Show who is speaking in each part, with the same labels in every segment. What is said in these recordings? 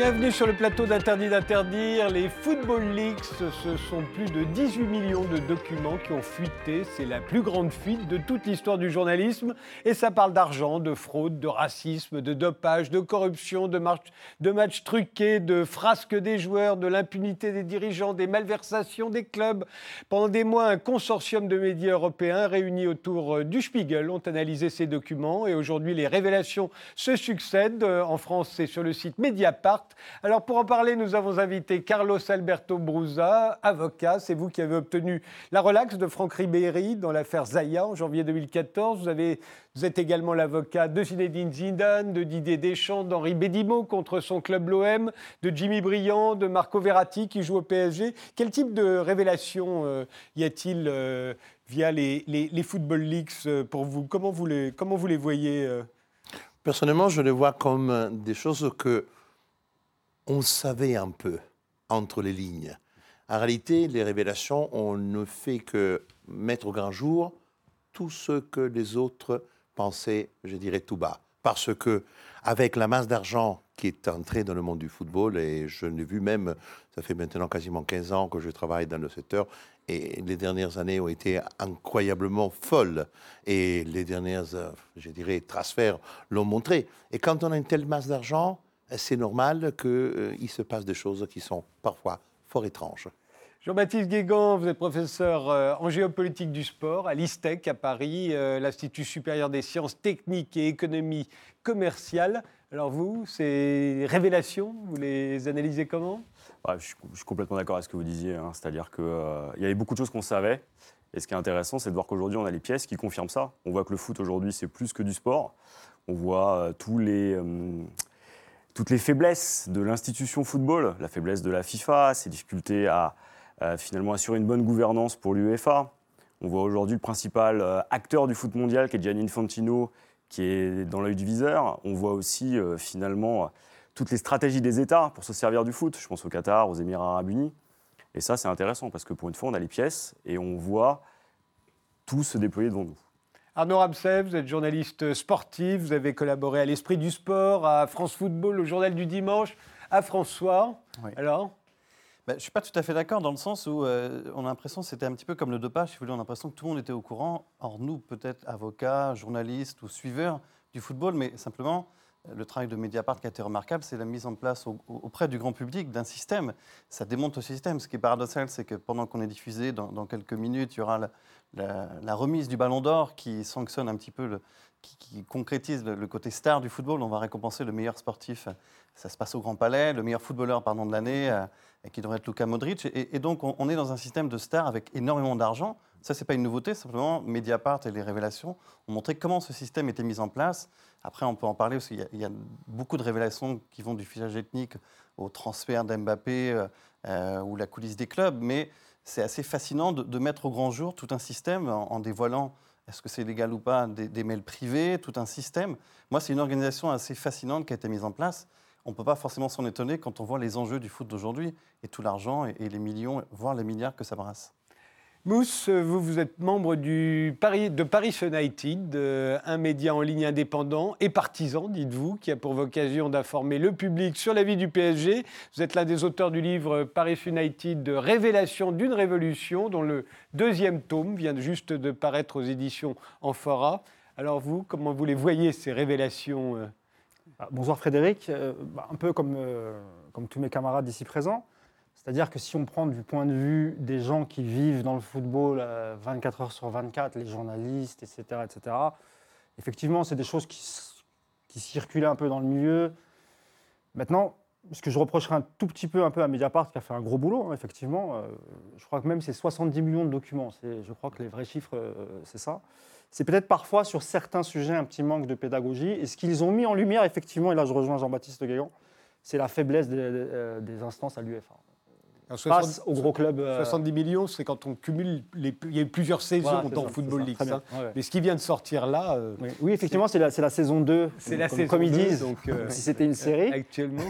Speaker 1: Bienvenue sur le plateau d'Interdit d'interdire. Les Football Leaks, ce sont plus de 18 millions de documents qui ont fuité. C'est la plus grande fuite de toute l'histoire du journalisme. Et ça parle d'argent, de fraude, de racisme, de dopage, de corruption, de, de matchs truqués, de frasques des joueurs, de l'impunité des dirigeants, des malversations des clubs. Pendant des mois, un consortium de médias européens réunis autour euh, du Spiegel ont analysé ces documents. Et aujourd'hui, les révélations se succèdent. Euh, en France, c'est sur le site Mediapart. Alors pour en parler, nous avons invité Carlos Alberto Brusa, avocat. C'est vous qui avez obtenu la relaxe de Franck Ribéry dans l'affaire Zaya en janvier 2014. Vous, êtes également l'avocat de Zinedine Zidane, de Didier Deschamps, d'Henri Bédimo contre son club l'OM, de Jimmy Briand, de Marco Verratti qui joue au PSG. Quel type de révélation euh, y a-t-il euh, via les, les, Football Leaks euh, pour vous? Comment vous les, comment vous les voyez
Speaker 2: Personnellement, je les vois comme des choses que on savait un peu entre les lignes. En réalité, les révélations, on ne fait que mettre au grand jour tout ce que les autres pensaient, je dirais, tout bas. Parce que, avec la masse d'argent qui est entrée dans le monde du football, et je l'ai vu même, ça fait maintenant quasiment 15 ans que je travaille dans le secteur, et les dernières années ont été incroyablement folles. Et les dernières, je dirais, transferts l'ont montré. Et quand on a une telle masse d'argent, c'est normal qu'il euh, se passe des choses qui sont parfois fort étranges.
Speaker 1: Jean-Baptiste Guégan, vous êtes professeur euh, en géopolitique du sport à l'ISTEC à Paris, euh, l'Institut supérieur des sciences techniques et économie commerciale. Alors vous, ces révélations, vous les analysez comment?
Speaker 3: Je, suis, complètement d'accord avec ce que vous disiez. Hein. C'est-à-dire qu'il y avait beaucoup de choses qu'on savait. Et ce qui est intéressant, c'est de voir qu'aujourd'hui, on a les pièces qui confirment ça. On voit que le foot aujourd'hui, c'est plus que du sport. On voit tous les toutes les faiblesses de l'institution football, la faiblesse de la FIFA, ses difficultés à, finalement assurer une bonne gouvernance pour l'UEFA. On voit aujourd'hui le principal euh, acteur du foot mondial, qui est Gianni Infantino, qui est dans l'œil du viseur. On voit aussi euh, finalement toutes les stratégies des États pour se servir du foot. Je pense au Qatar, aux Émirats arabes unis. Et ça, c'est intéressant parce que pour une fois, on a les pièces et on voit tout se déployer devant nous.
Speaker 1: Arnaud Ramsey, vous êtes journaliste sportif, vous avez collaboré à l'Esprit du Sport, à France Football, au Journal du Dimanche, à François. Alors
Speaker 4: ben, je ne suis pas tout à fait d'accord dans le sens où euh, on a l'impression que c'était un petit peu comme le dopage, si vous voulez, on a l'impression que tout le monde était au courant. Or, nous, peut-être avocats, journalistes ou suiveurs du football, mais simplement, le travail de Mediapart qui a été remarquable, c'est la mise en place auprès du grand public d'un système. Ça démonte le système. Ce qui est paradoxal, c'est que pendant qu'on est diffusé, dans, quelques minutes, il y aura la, remise du Ballon d'Or qui sanctionne un petit peu, qui, concrétise le, côté star du football. On va récompenser le meilleur sportif. Ça se passe au Grand Palais, le meilleur footballeur de l'année, euh, qui devrait être Luka Modric. Et, donc, on, est dans un système de stars avec énormément d'argent. Ça, c'est pas une nouveauté. Simplement, Mediapart et les révélations ont montré comment ce système était mis en place. Après, on peut en parler parce qu'il y, a beaucoup de révélations qui vont du fichage ethnique au transfert d'Mbappé euh, euh, ou la coulisse des clubs. Mais c'est assez fascinant de, mettre au grand jour tout un système en, dévoilant est-ce que c'est légal ou pas des, mails privés, tout un système. Moi, c'est une organisation assez fascinante qui a été mise en place. On ne peut pas forcément s'en étonner quand on voit les enjeux du foot d'aujourd'hui et tout l'argent et, et les millions, voire les milliards que ça brasse.
Speaker 1: Mousse, vous, êtes membre de Paris United, euh, un média en ligne indépendant et partisan, dites-vous, qui a pour vocation d'informer le public sur la vie du PSG. Vous êtes l'un des auteurs du livre Paris United, Révélation d'une révolution, dont le deuxième tome vient juste de paraître aux éditions Amphora. Alors vous, comment vous les voyez, ces révélations euh?
Speaker 5: Ah, Bonsoir Frédéric, euh, bah, un peu comme, comme tous mes camarades ici présents. C'est-à-dire que si on prend du point de vue des gens qui vivent dans le football 24 euh, heures sur 24, les journalistes, etc., etc., effectivement, c'est des choses qui, circulaient un peu dans le milieu. Maintenant, ce que je reprocherais un tout petit peu un peu à Mediapart, qui a fait un gros boulot, hein, effectivement, euh, je crois que même c'est 70 millions de documents. Je crois que les vrais chiffres, euh, c'est ça. C'est peut-être parfois sur certains sujets un petit manque de pédagogie. Et ce qu'ils ont mis en lumière, effectivement, et là je rejoins Jean-Baptiste Gaillon, c'est la faiblesse des instances à l'UFA face au gros club.
Speaker 1: 70 euh, millions, c'est quand on cumule. Les, il y a eu plusieurs saisons dans le Football League. Mais ce qui vient de sortir là.
Speaker 5: Euh, oui, effectivement, c'est la, la, saison 2. C'est la saison comme ils disent. Donc, euh, si c'était une série.
Speaker 1: Actuellement.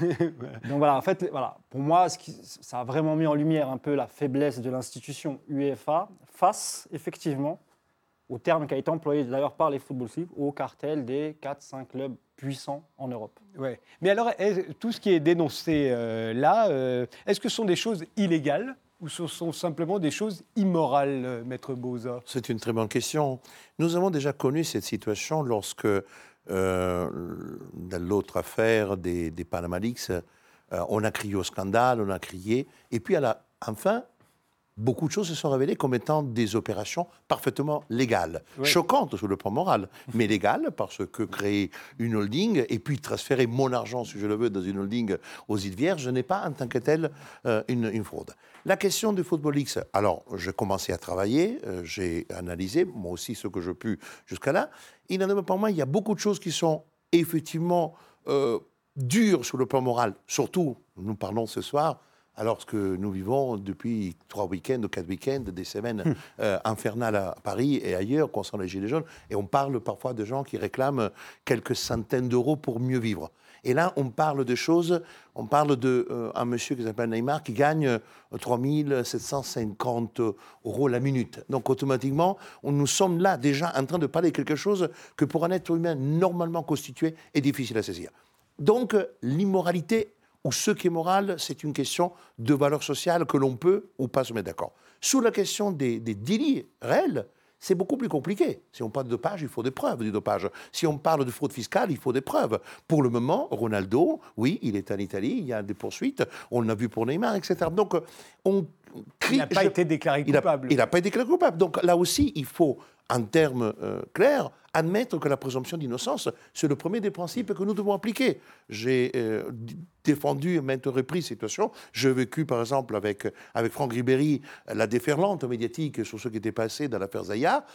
Speaker 5: donc voilà, en fait, voilà, pour moi, ce qui, ça a vraiment mis en lumière un peu la faiblesse de l'institution UEFA face, effectivement, au terme qui a été employé d'ailleurs par les football leagues, au cartel des 4-5 clubs puissants en Europe.
Speaker 1: Ouais. Mais alors, tout ce qui est dénoncé euh, là, euh, est-ce que ce sont des choses illégales ou ce sont simplement des choses immorales, euh, Maître Boza?
Speaker 2: C'est une très bonne question. Nous avons déjà connu cette situation lorsque, euh, dans l'autre affaire des, des Panama Leaks, euh, on a crié au scandale, on a crié, et puis à la, enfin, beaucoup de choses se sont révélées comme étant des opérations parfaitement légales,
Speaker 1: Oui.
Speaker 2: choquantes sur le plan moral, mais légales parce que créer une holding et puis transférer mon argent, si je le veux, dans une holding aux îles Vierges n'est pas en tant que tel euh, une, une fraude. La question du Football X, alors j'ai commencé à travailler, euh, j'ai analysé moi aussi ce que je pu jusqu'à là. Il en demeure pour moi, il y a beaucoup de choses qui sont effectivement euh, dures sur le plan moral, surtout, nous parlons ce soir, alors que nous vivons depuis trois week-ends ou quatre week-ends des semaines euh, infernales à Paris et ailleurs concernant les Gilets jaunes, et on parle parfois de gens qui réclament quelques centaines d'euros pour mieux vivre. Et là, on parle de choses, on parle d'un un monsieur qui s'appelle Neymar qui gagne euh, 3750 euros la minute. Donc automatiquement, on, nous sommes là déjà en train de parler de quelque chose que pour un être humain normalement constitué est difficile à saisir. Donc euh, l'immoralité ou ce qui est moral, c'est une question de valeur sociale que l'on peut ou pas se mettre d'accord. Sur la question des, des délits réels, c'est beaucoup plus compliqué. Si on parle de dopage, il faut des preuves du dopage. Si on parle de fraude fiscale, il faut des preuves. Pour le moment, Ronaldo, oui, il est en Italie, il y a des poursuites, on l'a vu pour Neymar, etc. Donc, euh, on crie...
Speaker 1: Il n'a pas
Speaker 2: je-
Speaker 1: été déclaré coupable.
Speaker 2: Il n'a pas été déclaré coupable. Donc là aussi, il faut, en termes euh, clairs, admettre que la présomption d'innocence, c'est le premier des principes que nous devons appliquer. J'ai euh, défendu à maintes reprises cette situation. J'ai vécu, par exemple, avec, avec Franck Ribéry, euh, la déferlante médiatique sur ce qui était passé dans l'affaire Zaya.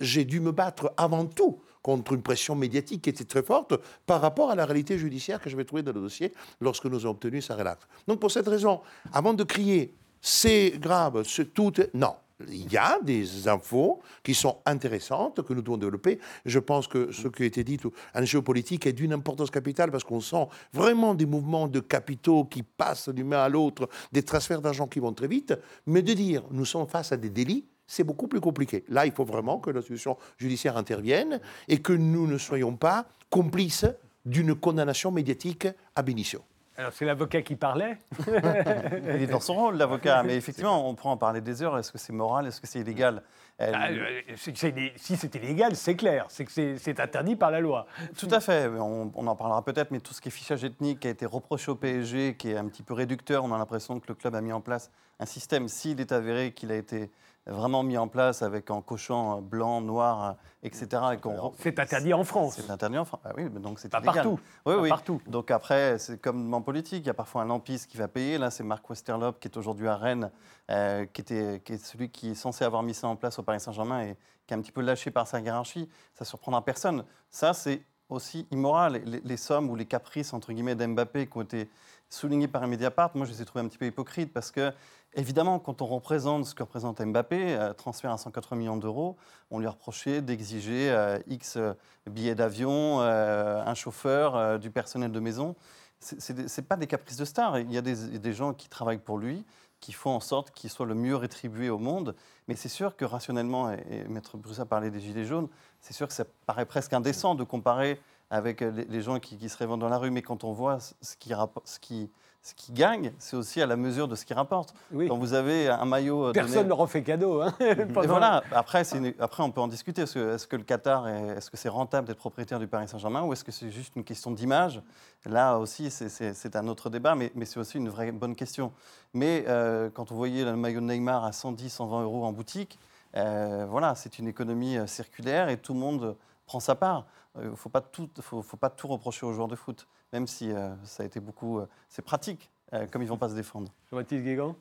Speaker 2: J'ai dû me battre avant tout contre une pression médiatique qui était très forte par rapport à la réalité judiciaire que j'avais trouvée dans le dossier lorsque nous avons obtenu sa relaxe. Donc pour cette raison, avant de crier c'est grave, c'est tout. Non. Il y a des infos qui sont intéressantes, que nous devons développer. Je pense que ce qui a été dit en géopolitique est d'une importance capitale parce qu'on sent vraiment des mouvements de capitaux qui passent d'une main à l'autre, des transferts d'argent qui vont très vite. Mais de dire nous sommes face à des délits, c'est beaucoup plus compliqué. Là, il faut vraiment que l'institution judiciaire intervienne et que nous ne soyons pas complices d'une condamnation médiatique ab initio.
Speaker 1: Alors, c'est l'avocat qui parlait.
Speaker 4: Il est dans son rôle, l'avocat. Mais effectivement, on pourra en parler des heures. Est-ce que c'est moral? Est-ce que c'est illégal?
Speaker 1: Ah, euh, c'est c'est si c'est clair. C'est que c'est c'est interdit par la loi.
Speaker 4: Tout à fait, on, on en parlera peut-être, mais tout ce qui est fichage ethnique qui a été reproché au PSG, qui est un petit peu réducteur, on a l'impression que le club a mis en place un système, s'il est avéré qu'il a été vraiment mis en place avec en cochant euh, blanc, noir, euh, etc. et qu'on-
Speaker 1: C'est interdit en France.
Speaker 4: C'est interdit en France. Ah oui, donc c'est
Speaker 1: Pas
Speaker 4: illégal.
Speaker 1: partout.
Speaker 4: Oui,
Speaker 1: Pas
Speaker 4: oui.
Speaker 1: partout.
Speaker 4: Donc après, c'est comme en politique, il y a parfois un lampiste qui va payer. Là, c'est Marc Westerlop qui est aujourd'hui à Rennes, euh, qui, était, qui est celui qui est censé avoir mis ça en place au Paris Saint-Germain et qui est un petit peu lâché par sa hiérarchie. Ça surprendra personne. Ça, c'est aussi immoral. Les, sommes ou les caprices, entre guillemets, d'Mbappé qui ont été soulignés par un Mediapart, moi, je les ai trouvés un petit peu hypocrites parce que, évidemment, quand on représente ce que représente Mbappé, euh, transfert à 180 millions d'euros, on lui a reproché d'exiger euh, X euh, billets d'avion, un chauffeur, du personnel de maison. Ce n'est pas des caprices de star. Il y a des, des gens qui travaillent pour lui, qui font en sorte qu'il soit le mieux rétribué au monde. Mais c'est sûr que rationnellement, et, et Maître Broussa parlait des Gilets jaunes, c'est sûr que ça paraît presque indécent de comparer avec les, gens qui, se révendent dans la rue. Mais quand on voit ce qui, ce qui, ce qui gagne, c'est aussi à la mesure de ce qui rapporte.
Speaker 1: Oui.
Speaker 4: Quand vous avez un maillot euh, donné-
Speaker 1: Personne ne leur en fait cadeau. hein,
Speaker 4: et voilà, après, une- après, on peut en discuter. Est-ce que, le Qatar, est- est-ce que c'est rentable d'être propriétaire du Paris Saint-Germain ou est-ce que c'est juste une question d'image? Là aussi, c'est- un autre débat, mais, mais c'est aussi une vraie bonne question. Mais euh, quand vous voyez le maillot de Neymar à 110, 120 euros en boutique, euh, voilà, c'est une économie circulaire et tout le monde prend sa part. Il ne faut pas tout reprocher aux joueurs de foot, même si euh, ça a été beaucoup... euh, c'est pratique, euh, comme ils ne vont pas se défendre.
Speaker 1: Jean-Baptiste Guégan?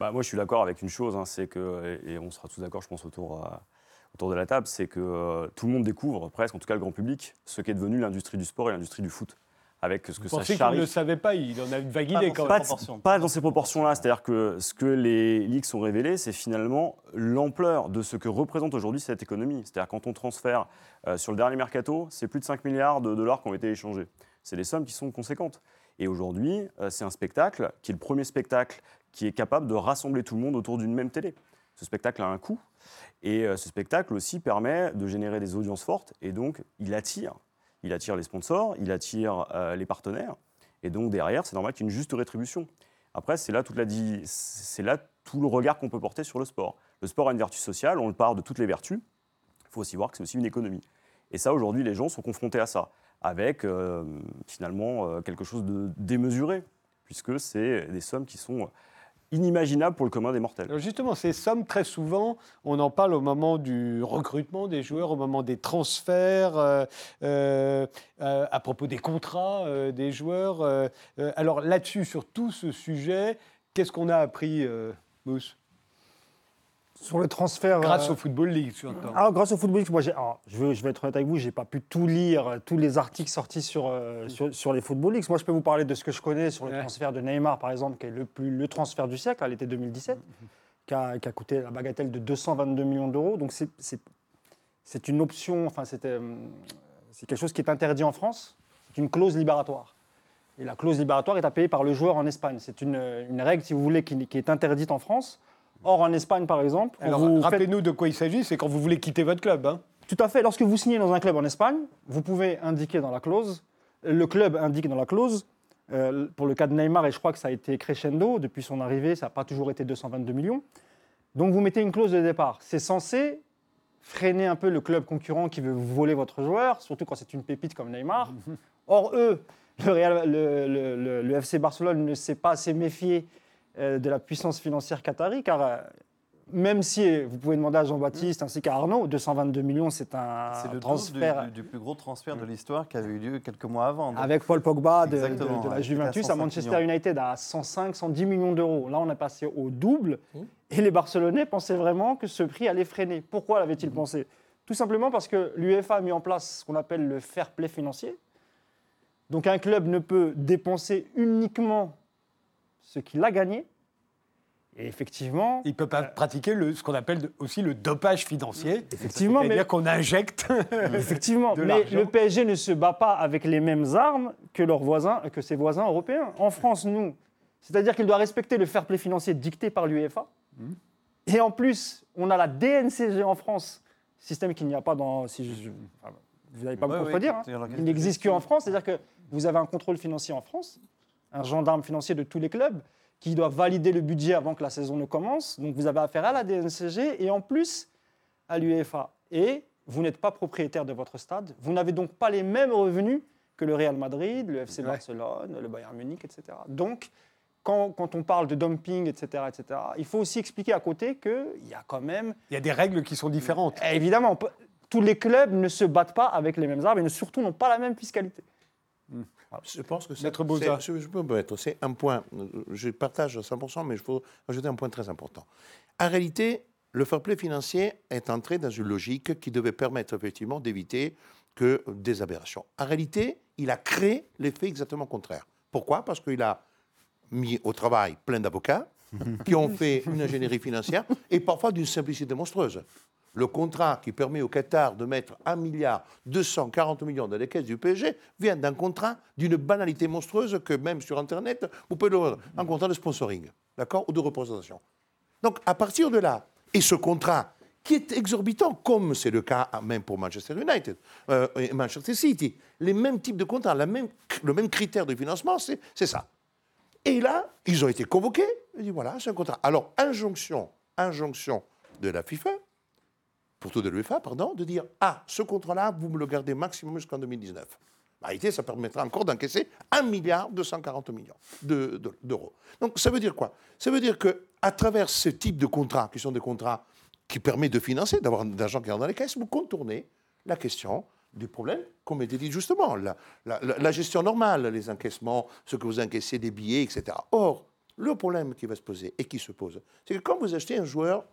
Speaker 3: Bah, moi, je suis d'accord avec une chose, hein, c'est que, et et on sera tous d'accord, je pense, autour, euh, autour de la table, c'est que euh, tout le monde découvre, presque, en tout cas le grand public, ce qu'est devenu l'industrie du sport et l'industrie du foot. Avec ce que
Speaker 1: Vous
Speaker 3: ça
Speaker 1: pensez qu'il
Speaker 3: charrie.
Speaker 1: ne le savait pas Il en a une vague idée quand même.
Speaker 3: Pas, dans ces proportions-là. C'est-à-dire que ce que les leaks ont révélé, c'est finalement l'ampleur de ce que représente aujourd'hui cette économie. C'est-à-dire quand on transfère euh, sur le dernier mercato, c'est plus de 5 milliards de dollars qui ont été échangés. C'est des sommes qui sont conséquentes. Et aujourd'hui, euh, c'est un spectacle qui est le premier spectacle qui est capable de rassembler tout le monde autour d'une même télé. Ce spectacle a un coût. Et euh, ce spectacle aussi permet de générer des audiences fortes. Et donc, il attire. Il attire les sponsors, il attire euh, les partenaires. Et donc, derrière, c'est normal qu'il y ait une juste rétribution. Après, c'est là, tout le regard qu'on peut porter sur le sport. Le sport a une vertu sociale, on le part de toutes les vertus. Il faut aussi voir que c'est aussi une économie. Et ça, aujourd'hui, les gens sont confrontés à ça, avec euh, finalement euh, quelque chose de démesuré, puisque c'est des sommes qui sont inimaginables pour le commun des mortels.
Speaker 1: Alors justement, ces sommes, très souvent, on en parle au moment du recrutement des joueurs, au moment des transferts, euh, à propos des contrats des joueurs. alors là-dessus, sur tout ce sujet, qu'est-ce qu'on a appris, Mousse?
Speaker 5: Sur le transfert.
Speaker 1: Grâce
Speaker 5: euh,
Speaker 1: au Football League, surtout.
Speaker 5: Alors, grâce au football, moi, j'ai- alors, je, veux, je vais être honnête avec vous, j'ai pas pu tout lire, euh, tous les articles sortis sur, euh, sur, sur les football leagues. Moi, je peux vous parler de ce que je connais sur le
Speaker 1: Ouais.
Speaker 5: transfert de Neymar, par exemple, qui est le, plus, le transfert du siècle, à l'été 2017, qui, a, qui a coûté la bagatelle de 222 millions d'euros. Donc, c'est- c'est c'est une option, enfin, c'était, c'est quelque chose qui est interdit en France. C'est une clause libératoire. Et la clause libératoire est à payer par le joueur en Espagne. C'est une, une règle, si vous voulez, qui, qui est interdite en France. Or, en Espagne, par exemple, faites-
Speaker 1: rappelez-nous de quoi il s'agit, c'est quand vous voulez quitter votre club. hein.
Speaker 5: tout à fait. Lorsque vous signez dans un club en Espagne, vous pouvez indiquer dans la clause, le club indique dans la clause, euh, pour le cas de Neymar, et je crois que ça a été crescendo, depuis son arrivée, ça n'a pas toujours été 222 millions. Donc vous mettez une clause de départ. C'est censé freiner un peu le club concurrent qui veut voler votre joueur, surtout quand c'est une pépite comme Neymar. Or, eux, le, Real- le- le- FC Barcelone ne s'est pas assez méfié de la puissance financière qatari, car euh, même si vous pouvez demander à Jean-Baptiste ainsi qu'à Arnaud, 222 millions, c'est un
Speaker 4: C'est le
Speaker 5: transfert
Speaker 4: du, du plus gros transfert de l'histoire qui avait eu lieu quelques mois avant. Donc,
Speaker 5: avec Paul Pogba de, de-
Speaker 4: Exactement,
Speaker 5: de la Juventus
Speaker 4: à
Speaker 5: à
Speaker 4: 105
Speaker 5: Manchester
Speaker 4: millions.
Speaker 5: United à 105, 110 millions d'euros. Là, on est passé au double. Et les Barcelonais pensaient vraiment que ce prix allait freiner. Pourquoi l'avaient-ils pensé? Tout simplement parce que l'UEFA a mis en place ce qu'on appelle le fair play financier. Donc un club ne peut dépenser uniquement ce qu'il a gagné. Et effectivement,
Speaker 1: Il ne peut pas pratiquer le, ce qu'on appelle de- aussi le dopage financier.
Speaker 5: effectivement,
Speaker 1: C'est-à-dire qu'on injecte.
Speaker 5: Effectivement,
Speaker 1: de
Speaker 5: mais le PSG ne se bat pas avec les mêmes armes que leurs voisins, que ses voisins européens. En France, nous, c'est-à-dire qu'il doit respecter le fair play financier dicté par l'UEFA.
Speaker 1: Mmh.
Speaker 5: Et en plus, on a la DNCG en France, système qu'il n'y a pas dans. Si je- je- enfin, vous n'allez pas
Speaker 4: Ouais,
Speaker 5: me
Speaker 4: ouais,
Speaker 5: contredire. hein.
Speaker 4: c'est l'organisme
Speaker 5: Il n'existe qu'en France, c'est-à-dire que vous avez un contrôle financier en France, un gendarme financier de tous les clubs qui doit valider le budget avant que la saison ne commence. Donc vous avez affaire à la DNCG et en plus à l'UEFA. Et vous n'êtes pas propriétaire de votre stade. Vous n'avez donc pas les mêmes revenus que le Real Madrid, le FC
Speaker 1: Ouais.
Speaker 5: Barcelone, le Bayern Munich, etc. Donc quand, quand on parle de dumping, etc., etc., il faut aussi expliquer à côté qu'il y a quand même
Speaker 1: Il y a des règles qui sont différentes.
Speaker 5: eh, Évidemment, peut- tous les clubs ne se battent pas avec les mêmes armes et surtout n'ont pas la même fiscalité.
Speaker 2: Je pense que c'est- je, c'est un point, euh, je partage à 100%, mais il faut ajouter un point très important. En réalité, le fair play financier est entré dans une logique qui devait permettre effectivement d'éviter que des aberrations. En réalité, il a créé l'effet exactement contraire. Pourquoi? Parce qu'il a mis au travail plein d'avocats qui ont fait une ingénierie financière et parfois d'une simplicité monstrueuse. Le contrat qui permet au Qatar de mettre 1 milliard 240 millions dans les caisses du PSG vient d'un contrat d'une banalité monstrueuse que même sur Internet, vous pouvez le voir, un contrat de sponsoring, d'accord, ou de représentation. Donc à partir de là, et ce contrat qui est exorbitant, comme c'est le cas même pour Manchester United euh, et Manchester City, les mêmes types de contrats, le même critère de financement, c'est c'est ça. Et là, ils ont été convoqués. Ils disent voilà, c'est un contrat. Alors, injonction, injonction de la FIFA, plutôt de l'UEFA, pardon, de dire ah, ce contrat-là, vous me le gardez maximum jusqu'en 2019. En réalité, ça permettra encore d'encaisser 1 milliard 240 millions de- de- d'euros. Donc, ça veut dire quoi? Ça veut dire que à travers ce type de contrats, qui sont des contrats qui permettent de financer, d'avoir de l'argent qui rentre dans les caisses, vous contournez la question du problème, comme était dit justement, la- la gestion normale, les encaissements, ce que vous encaissez des billets, etc. Or, le problème qui va se poser et qui se pose, c'est que quand vous achetez un joueur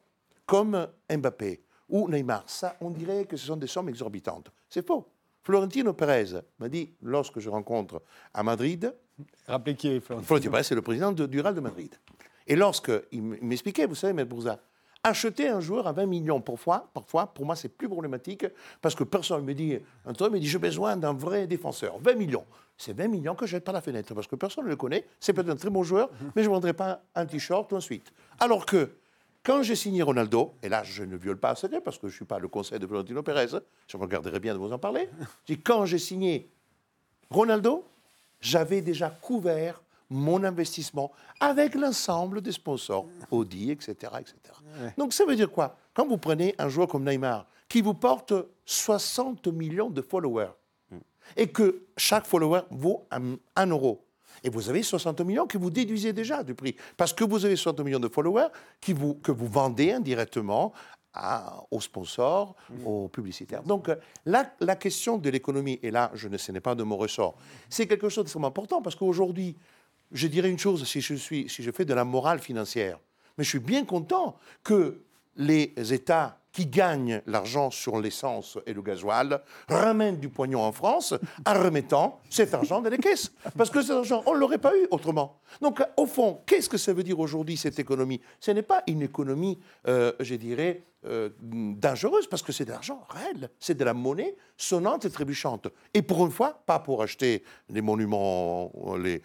Speaker 2: comme Mbappé ou Neymar, ça, on dirait que ce sont des sommes exorbitantes. C'est faux. Florentino Pérez m'a dit, lorsque je rencontre à Madrid,
Speaker 1: Rappelez qui est Florent.
Speaker 2: Florentino Pérez, c'est le président de- du Real de Madrid. Et lorsqu'il m'expliquait, vous savez, M. Bourza, acheter un joueur à 20 millions parfois, parfois pour moi, c'est plus problématique parce que personne me dit, un truc me dit, j'ai besoin d'un vrai défenseur. 20 millions. C'est 20 millions que je jette par la fenêtre parce que personne ne le connaît. C'est peut-être un très bon joueur, mais je ne vendrai pas un t-shirt ensuite. Alors que quand j'ai signé Ronaldo, et là je ne viole pas un secret parce que je ne suis pas le conseil de Florentino Pérez, je me regarderais bien de vous en parler. Quand j'ai signé Ronaldo, j'avais déjà couvert mon investissement avec l'ensemble des sponsors, Audi, etc. etc. Donc ça veut dire quoi? Quand vous prenez un joueur comme Neymar, qui vous porte 60 millions de followers, et que chaque follower vaut un, un euro, et vous avez 60 millions que vous déduisez déjà du prix. Parce que vous avez 60 millions de followers qui vous, que vous vendez indirectement à- aux sponsors, aux publicitaires. Donc euh, la, la question de l'économie, et là, je ne ce n'est pas de mon ressort, c'est quelque chose d'extrêmement important parce qu'aujourd'hui, je dirais une chose si je, suis, si je fais de la morale financière, mais je suis bien content que les États qui gagnent l'argent sur l'essence et le gasoil ramènent du pognon en France en remettant cet argent dans les caisses. Parce que cet argent, on ne l'aurait pas eu autrement. Donc, au fond, qu'est-ce que ça veut dire aujourd'hui, cette économie? Ce n'est pas une économie, euh, je dirais, euh, dangereuse, parce que c'est de l'argent réel. C'est de la monnaie sonnante et trébuchante. Et pour une fois, pas pour acheter les monuments, les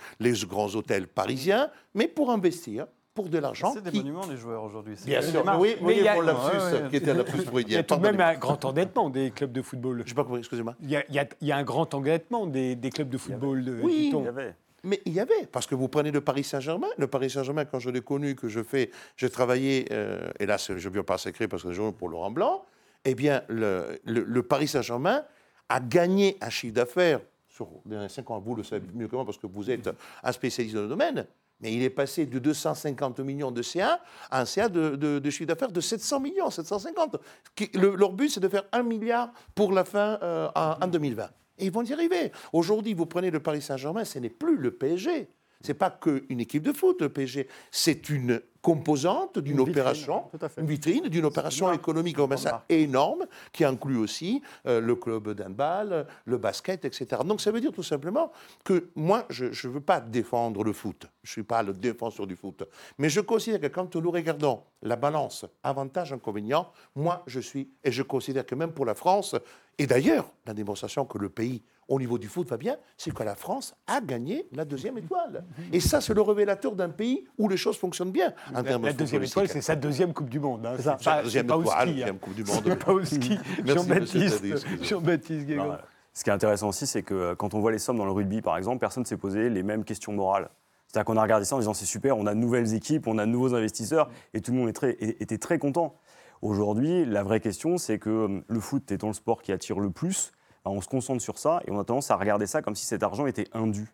Speaker 2: grands hôtels parisiens, mais pour investir pour de l'argent.
Speaker 4: C'est des
Speaker 2: qui-
Speaker 4: monuments, les joueurs aujourd'hui. C'est
Speaker 2: Bien sûr, oui,
Speaker 1: Mais
Speaker 2: oui,
Speaker 1: il y a-
Speaker 2: pour lapsus,
Speaker 4: Ouais, ouais.
Speaker 2: qui était un lapsus
Speaker 1: Il y a tout de même un grand endettement des clubs de football.
Speaker 2: Je sais pas compris, excusez-moi.
Speaker 1: Il y, a, il y a- il y a un grand endettement des, des clubs de football. de-
Speaker 2: Oui.
Speaker 3: Il y avait.
Speaker 2: Mais il y avait, parce que vous prenez le Paris Saint-Germain. Le Paris Saint-Germain, quand je l'ai connu, que je fais, j'ai travaillé, euh, et là, je ne viens pas secret parce que je joue pour Laurent Blanc, eh bien, le, le- le Paris Saint-Germain a gagné un chiffre d'affaires sur les derniers cinq ans. Vous le savez mieux que moi parce que vous êtes un spécialiste dans le domaine. Mais il est passé de 250 millions de CA à un CA de, de- chiffre d'affaires de 700 millions, 750. Qui- le- leur but, c'est de faire un milliard pour la fin euh, en, en 2020. Et ils vont y arriver. Aujourd'hui, vous prenez le Paris Saint-Germain, ce n'est plus le PSG. Ce n'est pas qu'une équipe de foot, le PSG. C'est une composante d'une opération, une vitrine, d'une opération économique commerciale énorme qui inclut aussi euh, le club d'handball, le basket, etc. Donc ça veut dire tout simplement que moi, je ne veux pas défendre le foot. Je ne suis pas le défenseur du foot. Mais je considère que quand nous regardons la balance avantage-inconvénient, moi, je suis, et je considère que même pour la France, et d'ailleurs, la démonstration que le pays, au niveau du foot, va bien, c'est que la France a gagné la deuxième étoile. Et ça, c'est le révélateur d'un pays où les choses fonctionnent bien. En
Speaker 1: La, deuxième étoile, c'est sa deuxième Coupe du Monde. hein.
Speaker 5: C'est ça.
Speaker 1: C'est pas,
Speaker 2: Deuxième
Speaker 1: c'est pas au
Speaker 2: étoile,
Speaker 1: ski. hein.
Speaker 2: Coupe du Monde.
Speaker 1: C'est pas au ski.
Speaker 2: Merci, monsieur
Speaker 1: Jean-Baptiste Guégan.
Speaker 3: Ce qui est intéressant aussi, c'est que euh, quand on voit les sommes dans le rugby, par exemple, personne ne s'est posé les mêmes questions morales. C'est-à-dire qu'on a regardé ça en disant c'est super, on a de nouvelles équipes, on a de nouveaux investisseurs, et tout le monde est très- est- était très content. Aujourd'hui, la vraie question, c'est que euh, le foot étant le sport qui attire le plus, on se concentre sur ça et on a tendance à regarder ça comme si cet argent était indu.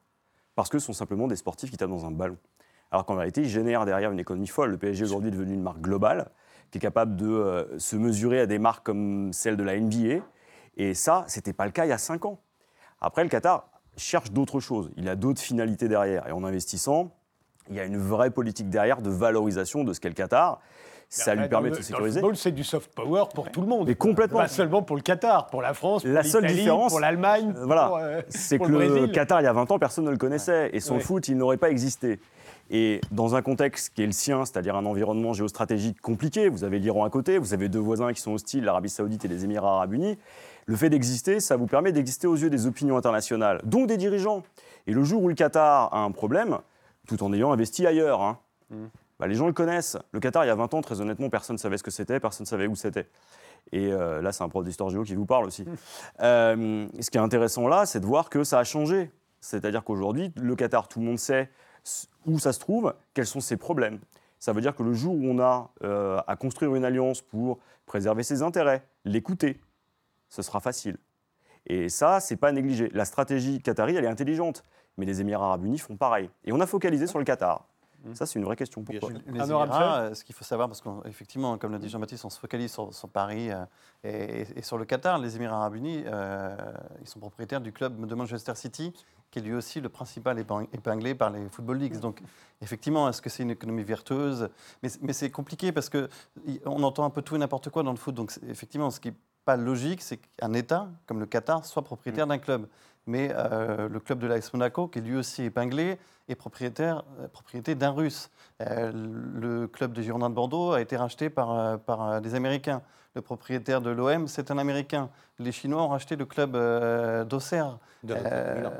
Speaker 3: Parce que ce sont simplement des sportifs qui tapent dans un ballon. Alors qu'en réalité, ils génèrent derrière une économie folle. Le PSG aujourd'hui est devenu une marque globale qui est capable de euh, se mesurer à des marques comme celle de la NBA. Et ça, ce n'était pas le cas il y a 5 ans. Après, le Qatar cherche d'autres choses. Il a d'autres finalités derrière. Et en investissant, il y a une vraie politique derrière de valorisation de ce qu'est le Qatar. Ça lui permet
Speaker 1: le-
Speaker 3: de se
Speaker 1: le
Speaker 3: sécuriser.
Speaker 1: football, c'est du soft power pour tout le monde.
Speaker 3: Mais complètement.
Speaker 1: Pas seulement pour le Qatar, pour la France, pour
Speaker 3: La seule différence,
Speaker 1: pour l'Allemagne,
Speaker 3: Euh, voilà,
Speaker 1: euh,
Speaker 3: c'est que
Speaker 1: le
Speaker 3: le. Qatar, il y a 20 ans, personne ne le connaissait. Et son
Speaker 1: Ouais.
Speaker 3: foot, il n'aurait pas existé. Et dans un contexte qui est le sien, c'est-à-dire un environnement géostratégique compliqué, vous avez l'Iran à côté, vous avez deux voisins qui sont hostiles, l'Arabie Saoudite et les Émirats Arabes Unis, le fait d'exister, ça vous permet d'exister aux yeux des opinions internationales, donc des dirigeants. Et le jour où le Qatar a un problème, tout en ayant investi ailleurs, hein, bah, les gens le connaissent. Le Qatar, il y a 20 ans, très honnêtement, personne ne savait ce que c'était, personne ne savait où c'était. Et euh, là, c'est un prof d'histoire géo qui vous parle aussi. Euh, ce qui est intéressant là, c'est de voir que ça a changé. C'est-à-dire qu'aujourd'hui, le Qatar, tout le monde sait où ça se trouve, quels sont ses problèmes. Ça veut dire que le jour où on a euh, à construire une alliance pour préserver ses intérêts, l'écouter, ce sera facile. Et ça, c'est pas négligé. La stratégie qatari, elle est intelligente, mais les Émirats arabes unis font pareil. Et on a focalisé sur le Qatar. Ça, c'est une vraie question. Pourquoi
Speaker 2: Bien
Speaker 4: Les Émirats, euh, ce qu'il faut savoir, parce qu'effectivement, comme l'a dit Jean-Baptiste, on se focalise sur, sur Paris euh, et, et sur le Qatar. Les Émirats arabes unis, euh, ils sont propriétaires du club de Manchester City, qui est lui aussi le principal éping- épinglé par les Football Leagues. Donc, effectivement, est-ce que c'est une économie vertueuse? Mais, mais c'est compliqué parce qu'on entend un peu tout et n'importe quoi dans le foot. Donc, effectivement, ce qui n'est pas logique, c'est qu'un État, comme le Qatar, soit propriétaire d'un club. mais euh, le club de l'AS Monaco, qui est lui aussi épinglé, est propriétaire, euh, propriété d'un Russe. Euh, le club de Girondins de Bordeaux a été racheté par, euh, par des Américains. Le propriétaire de l'OM, c'est un Américain. Les Chinois ont racheté le club d'Auxerre. Euh,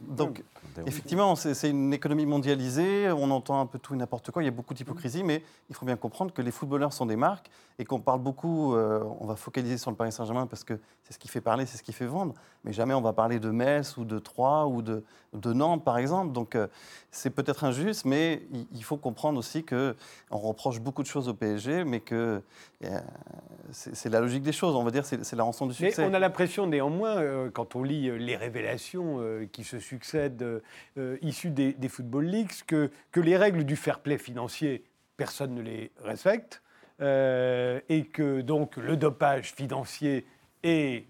Speaker 4: donc, effectivement, c'est c'est une économie mondialisée. On entend un peu tout et n'importe quoi. Il y a beaucoup d'hypocrisie, mais il faut bien comprendre que les footballeurs sont des marques et qu'on parle beaucoup. euh, on va focaliser sur le Paris Saint-Germain parce que c'est ce qui fait parler, c'est ce qui fait vendre. Mais jamais on va parler de Metz ou de Troyes ou de, de Nantes, par exemple. Donc, euh, c'est peut-être injuste, mais il, faut comprendre aussi que on reproche beaucoup de choses au PSG, mais que euh, c'est la logique des choses. On va dire, c'est la rançon du
Speaker 1: Mais
Speaker 4: succès.
Speaker 1: on a l'impression néanmoins, euh, quand on lit les révélations qui se succèdent issues des, des Football Leagues, que, que les règles du fair play financier, personne ne les respecte, et que donc le dopage financier est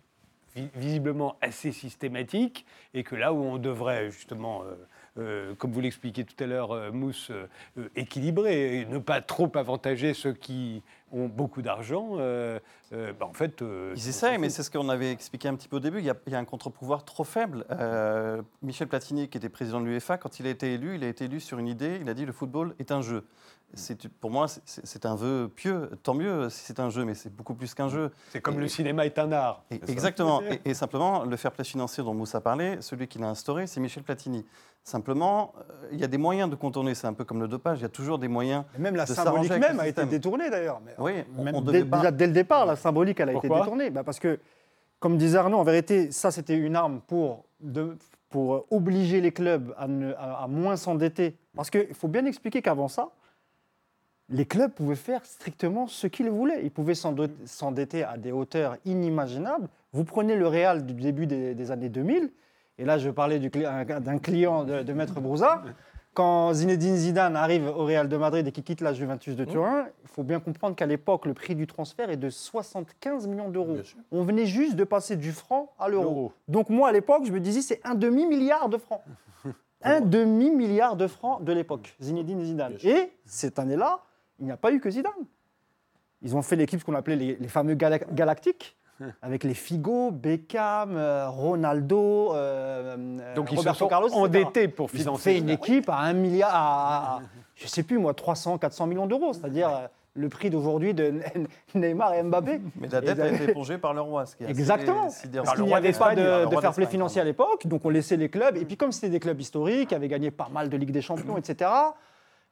Speaker 1: visiblement assez systématique, et que là où on devrait justement... euh, euh, comme vous l'expliquiez tout à l'heure, euh, Mousse, équilibrer et ne pas trop avantager ceux qui ont beaucoup d'argent, bah, en fait...
Speaker 4: Ils essayent, mais c'est ce qu'on avait expliqué un petit peu au début. Il y a, il y a un contre-pouvoir trop faible. Michel Platini, qui était président de l'UEFA, quand il a été élu, il a été élu sur une idée. Il a dit le football est un jeu. Pour moi, c'est- un vœu pieux. Tant mieux si c'est un jeu, mais c'est beaucoup plus qu'un jeu.
Speaker 1: C'est comme
Speaker 4: Et-
Speaker 1: le cinéma est un art.
Speaker 4: Et- exactement. Et, et simplement, le fair play financier dont Moussa parlait, celui qui l'a instauré, c'est Michel Platini. Simplement, euh, il y a des moyens de contourner. C'est un peu comme le dopage. Il y a toujours des moyens.
Speaker 5: Et même la
Speaker 4: de
Speaker 5: symbolique même a été détournée d'ailleurs.
Speaker 4: Oui, on-
Speaker 5: même
Speaker 4: on
Speaker 5: dès- Déjà dès le départ, la symbolique, elle a été détournée. Bah, parce que, comme disait Arnaud, en vérité, ça c'était une arme pour, de- pour obliger les clubs à, ne- à- à moins s'endetter. Parce qu'il faut bien expliquer qu'avant ça, les clubs pouvaient faire strictement ce qu'ils voulaient. Ils pouvaient s'endetter à des hauteurs inimaginables. Vous prenez le Real du début des, des années 2000, et là je parlais du d'un client de, de Maître Brouza. Quand Zinedine Zidane arrive au Real de Madrid et qu'il quitte la Juventus de Turin, il faut bien comprendre qu'à l'époque, le prix du transfert est de 75 millions d'euros. On venait juste de passer du franc à l'euro. Donc moi, à l'époque, je me disais, c'est un demi-milliard de francs. un demi-milliard de francs de l'époque, Zinedine Zidane. Et cette année-là, il n'y a pas eu que Zidane. Ils ont fait l'équipe qu'on appelait les, les fameux Gala- Galactiques, avec les Figo, Beckham, euh, Ronaldo, euh,
Speaker 1: Donc
Speaker 5: euh,
Speaker 1: ils se
Speaker 5: Roberto
Speaker 1: sont
Speaker 5: Carlos, etc.
Speaker 1: endettés pour
Speaker 5: Ils ont
Speaker 1: financer.
Speaker 5: fait une équipe à un milliard, à, à- je sais plus moi, 300, 400 millions d'euros, c'est-à-dire euh, le prix d'aujourd'hui de Neymar et Mbappé.
Speaker 4: Mais la
Speaker 5: Et
Speaker 4: dette
Speaker 5: ils
Speaker 4: a été épongée par le roi. Ce qui est assez
Speaker 5: Exactement.
Speaker 4: sidérant.
Speaker 5: Parce
Speaker 1: le
Speaker 5: qu'il n'y avait pas de, de fair play financier à l'époque, donc on laissait les clubs. Et puis comme c'était des clubs historiques, qui avaient gagné pas mal de Ligue des Champions, etc.,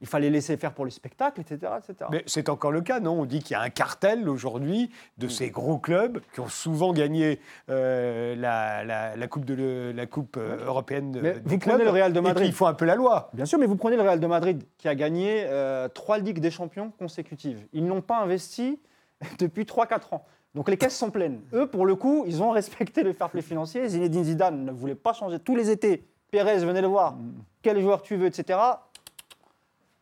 Speaker 5: il fallait laisser faire pour le spectacle, etc. etc.
Speaker 1: Mais c'est encore le cas, non? On dit qu'il y a un cartel aujourd'hui de ces gros clubs qui ont souvent gagné euh, la, la- la Coupe, de le- la coupe euh, européenne de,
Speaker 5: Mais
Speaker 1: des
Speaker 5: vous
Speaker 1: clubs
Speaker 5: prenez le Real de
Speaker 1: et
Speaker 5: Madrid.
Speaker 1: qui font un peu la loi.
Speaker 5: Bien sûr, mais vous prenez le Real de Madrid qui a gagné euh, trois Ligues des Champions consécutives. Ils n'ont pas investi depuis 3-4 ans. Donc les caisses sont pleines. Eux, pour le coup, ils ont respecté le fair play financier. Zinedine Zidane ne voulait pas changer. Tous les étés, Pérez venait le voir. Quel joueur tu veux, etc.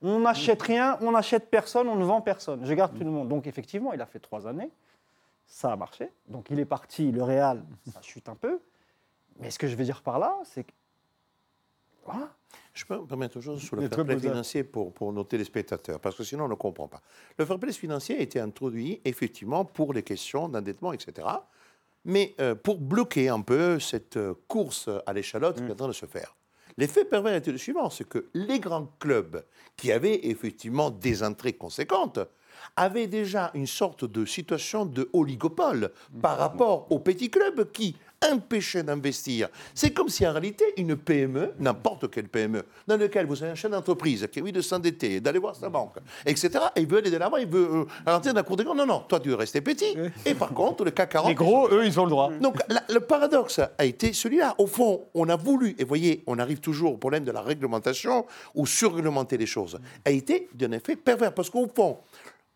Speaker 5: On n'achète rien, on n'achète personne, on ne vend personne. Je garde tout le monde. Donc effectivement, il a fait trois années. Ça a marché. Donc il est parti, le Real, ça chute un peu. Mais ce que je veux dire par là, c'est que... Voilà.
Speaker 2: Je peux me permettre une chose sur le fair play financier pour, pour nos téléspectateurs, parce que sinon on ne comprend pas. Le fair play financier a été introduit effectivement pour les questions d'endettement, etc., mais euh, pour bloquer un peu cette euh, course à l'échalote qui est en train de se faire. L'effet pervers était le suivant, c'est que les grands clubs qui avaient effectivement des entrées conséquentes avaient déjà une sorte de situation de oligopole par rapport aux petits clubs qui empêchaient d'investir. C'est comme si en réalité une PME, n'importe quelle PME, dans laquelle vous avez un chef d'entreprise qui a envie de s'endetter, d'aller voir sa banque, etc., et il veut aller de l'avant, il veut euh, rentrer dans la cour des comptes. Non, non, toi tu veux rester petit, et par contre le CAC 40...
Speaker 1: Les gros, eux, ils ont le droit.
Speaker 2: Donc la- le paradoxe a été celui-là. Au fond, on a voulu, et voyez, on arrive toujours au problème de la réglementation ou surréglementer les choses, a été d'un effet pervers. Parce qu'au fond,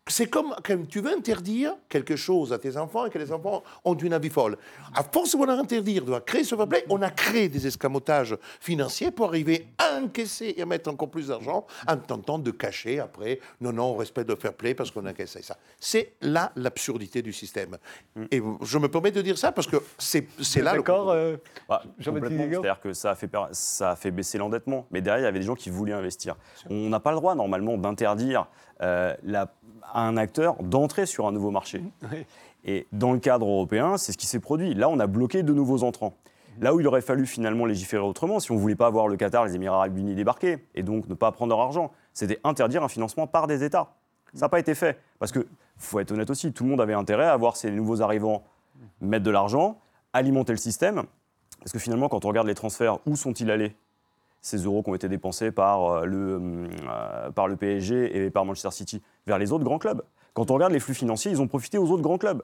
Speaker 2: c'est comme quand tu veux interdire quelque chose à tes enfants et que les enfants ont une avis folle. À force de vouloir interdire, de créer ce fair play, on a créé des escamotages financiers pour arriver à encaisser et à mettre encore plus d'argent en tentant de cacher après, non, non, on respecte le fair play parce qu'on encaisse ça. C'est là l'absurdité du système. Et je me permets de dire ça parce que c'est là le
Speaker 1: D'accord euh,
Speaker 3: Bah, C'est-à-dire que ça a, fait, ça a fait baisser l'endettement. Mais derrière, il y avait des gens qui voulaient investir. On n'a pas le droit, normalement, d'interdire euh, la- à un acteur d'entrer sur un nouveau marché.
Speaker 1: Oui.
Speaker 3: Et dans le cadre européen, c'est ce qui s'est produit. Là, on a bloqué de nouveaux entrants. Là où il aurait fallu finalement légiférer autrement, si on ne voulait pas voir le Qatar, les Émirats arabes unis débarquer, et donc ne pas prendre leur argent, c'était interdire un financement par des États. Ça n'a pas été fait. Parce que, faut être honnête aussi, tout le monde avait intérêt à voir ces nouveaux arrivants mettre de l'argent, alimenter le système. Parce que finalement, quand on regarde les transferts, où sont-ils allés ces euros qui ont été dépensés par euh, le, euh, par le PSG et par Manchester City vers les autres grands clubs. Quand on regarde les flux financiers, ils ont profité aux autres grands clubs.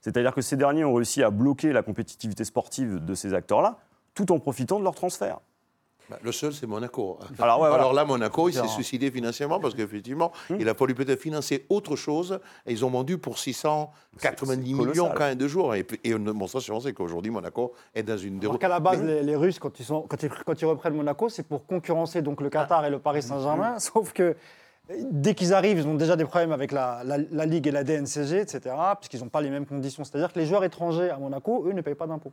Speaker 3: C'est-à-dire que ces derniers ont réussi à bloquer la compétitivité sportive de ces acteurs-là, tout en profitant de leurs transferts.
Speaker 2: Bah, le seul, c'est Monaco.
Speaker 3: Alors, ouais, voilà.
Speaker 2: Alors là, Monaco, il s'est suicidé financièrement parce qu'effectivement,
Speaker 3: Hmm.
Speaker 2: il a fallu peut-être financer autre chose et ils ont vendu pour 690
Speaker 3: c'est
Speaker 2: millions quand même de jours. Et, et une démonstration, c'est qu'aujourd'hui, Monaco est dans une déroute.
Speaker 5: qu'à la base,
Speaker 2: Mais-
Speaker 5: les, les Russes, quand ils, sont, quand, ils, quand ils reprennent Monaco, c'est pour concurrencer donc, le Qatar et le Paris Saint-Germain. Sauf que dès qu'ils arrivent, ils ont déjà des problèmes avec la, la- la Ligue et la DNCG, etc., puisqu'ils n'ont pas les mêmes conditions. C'est-à-dire que les joueurs étrangers à Monaco, eux, ne payent pas d'impôts.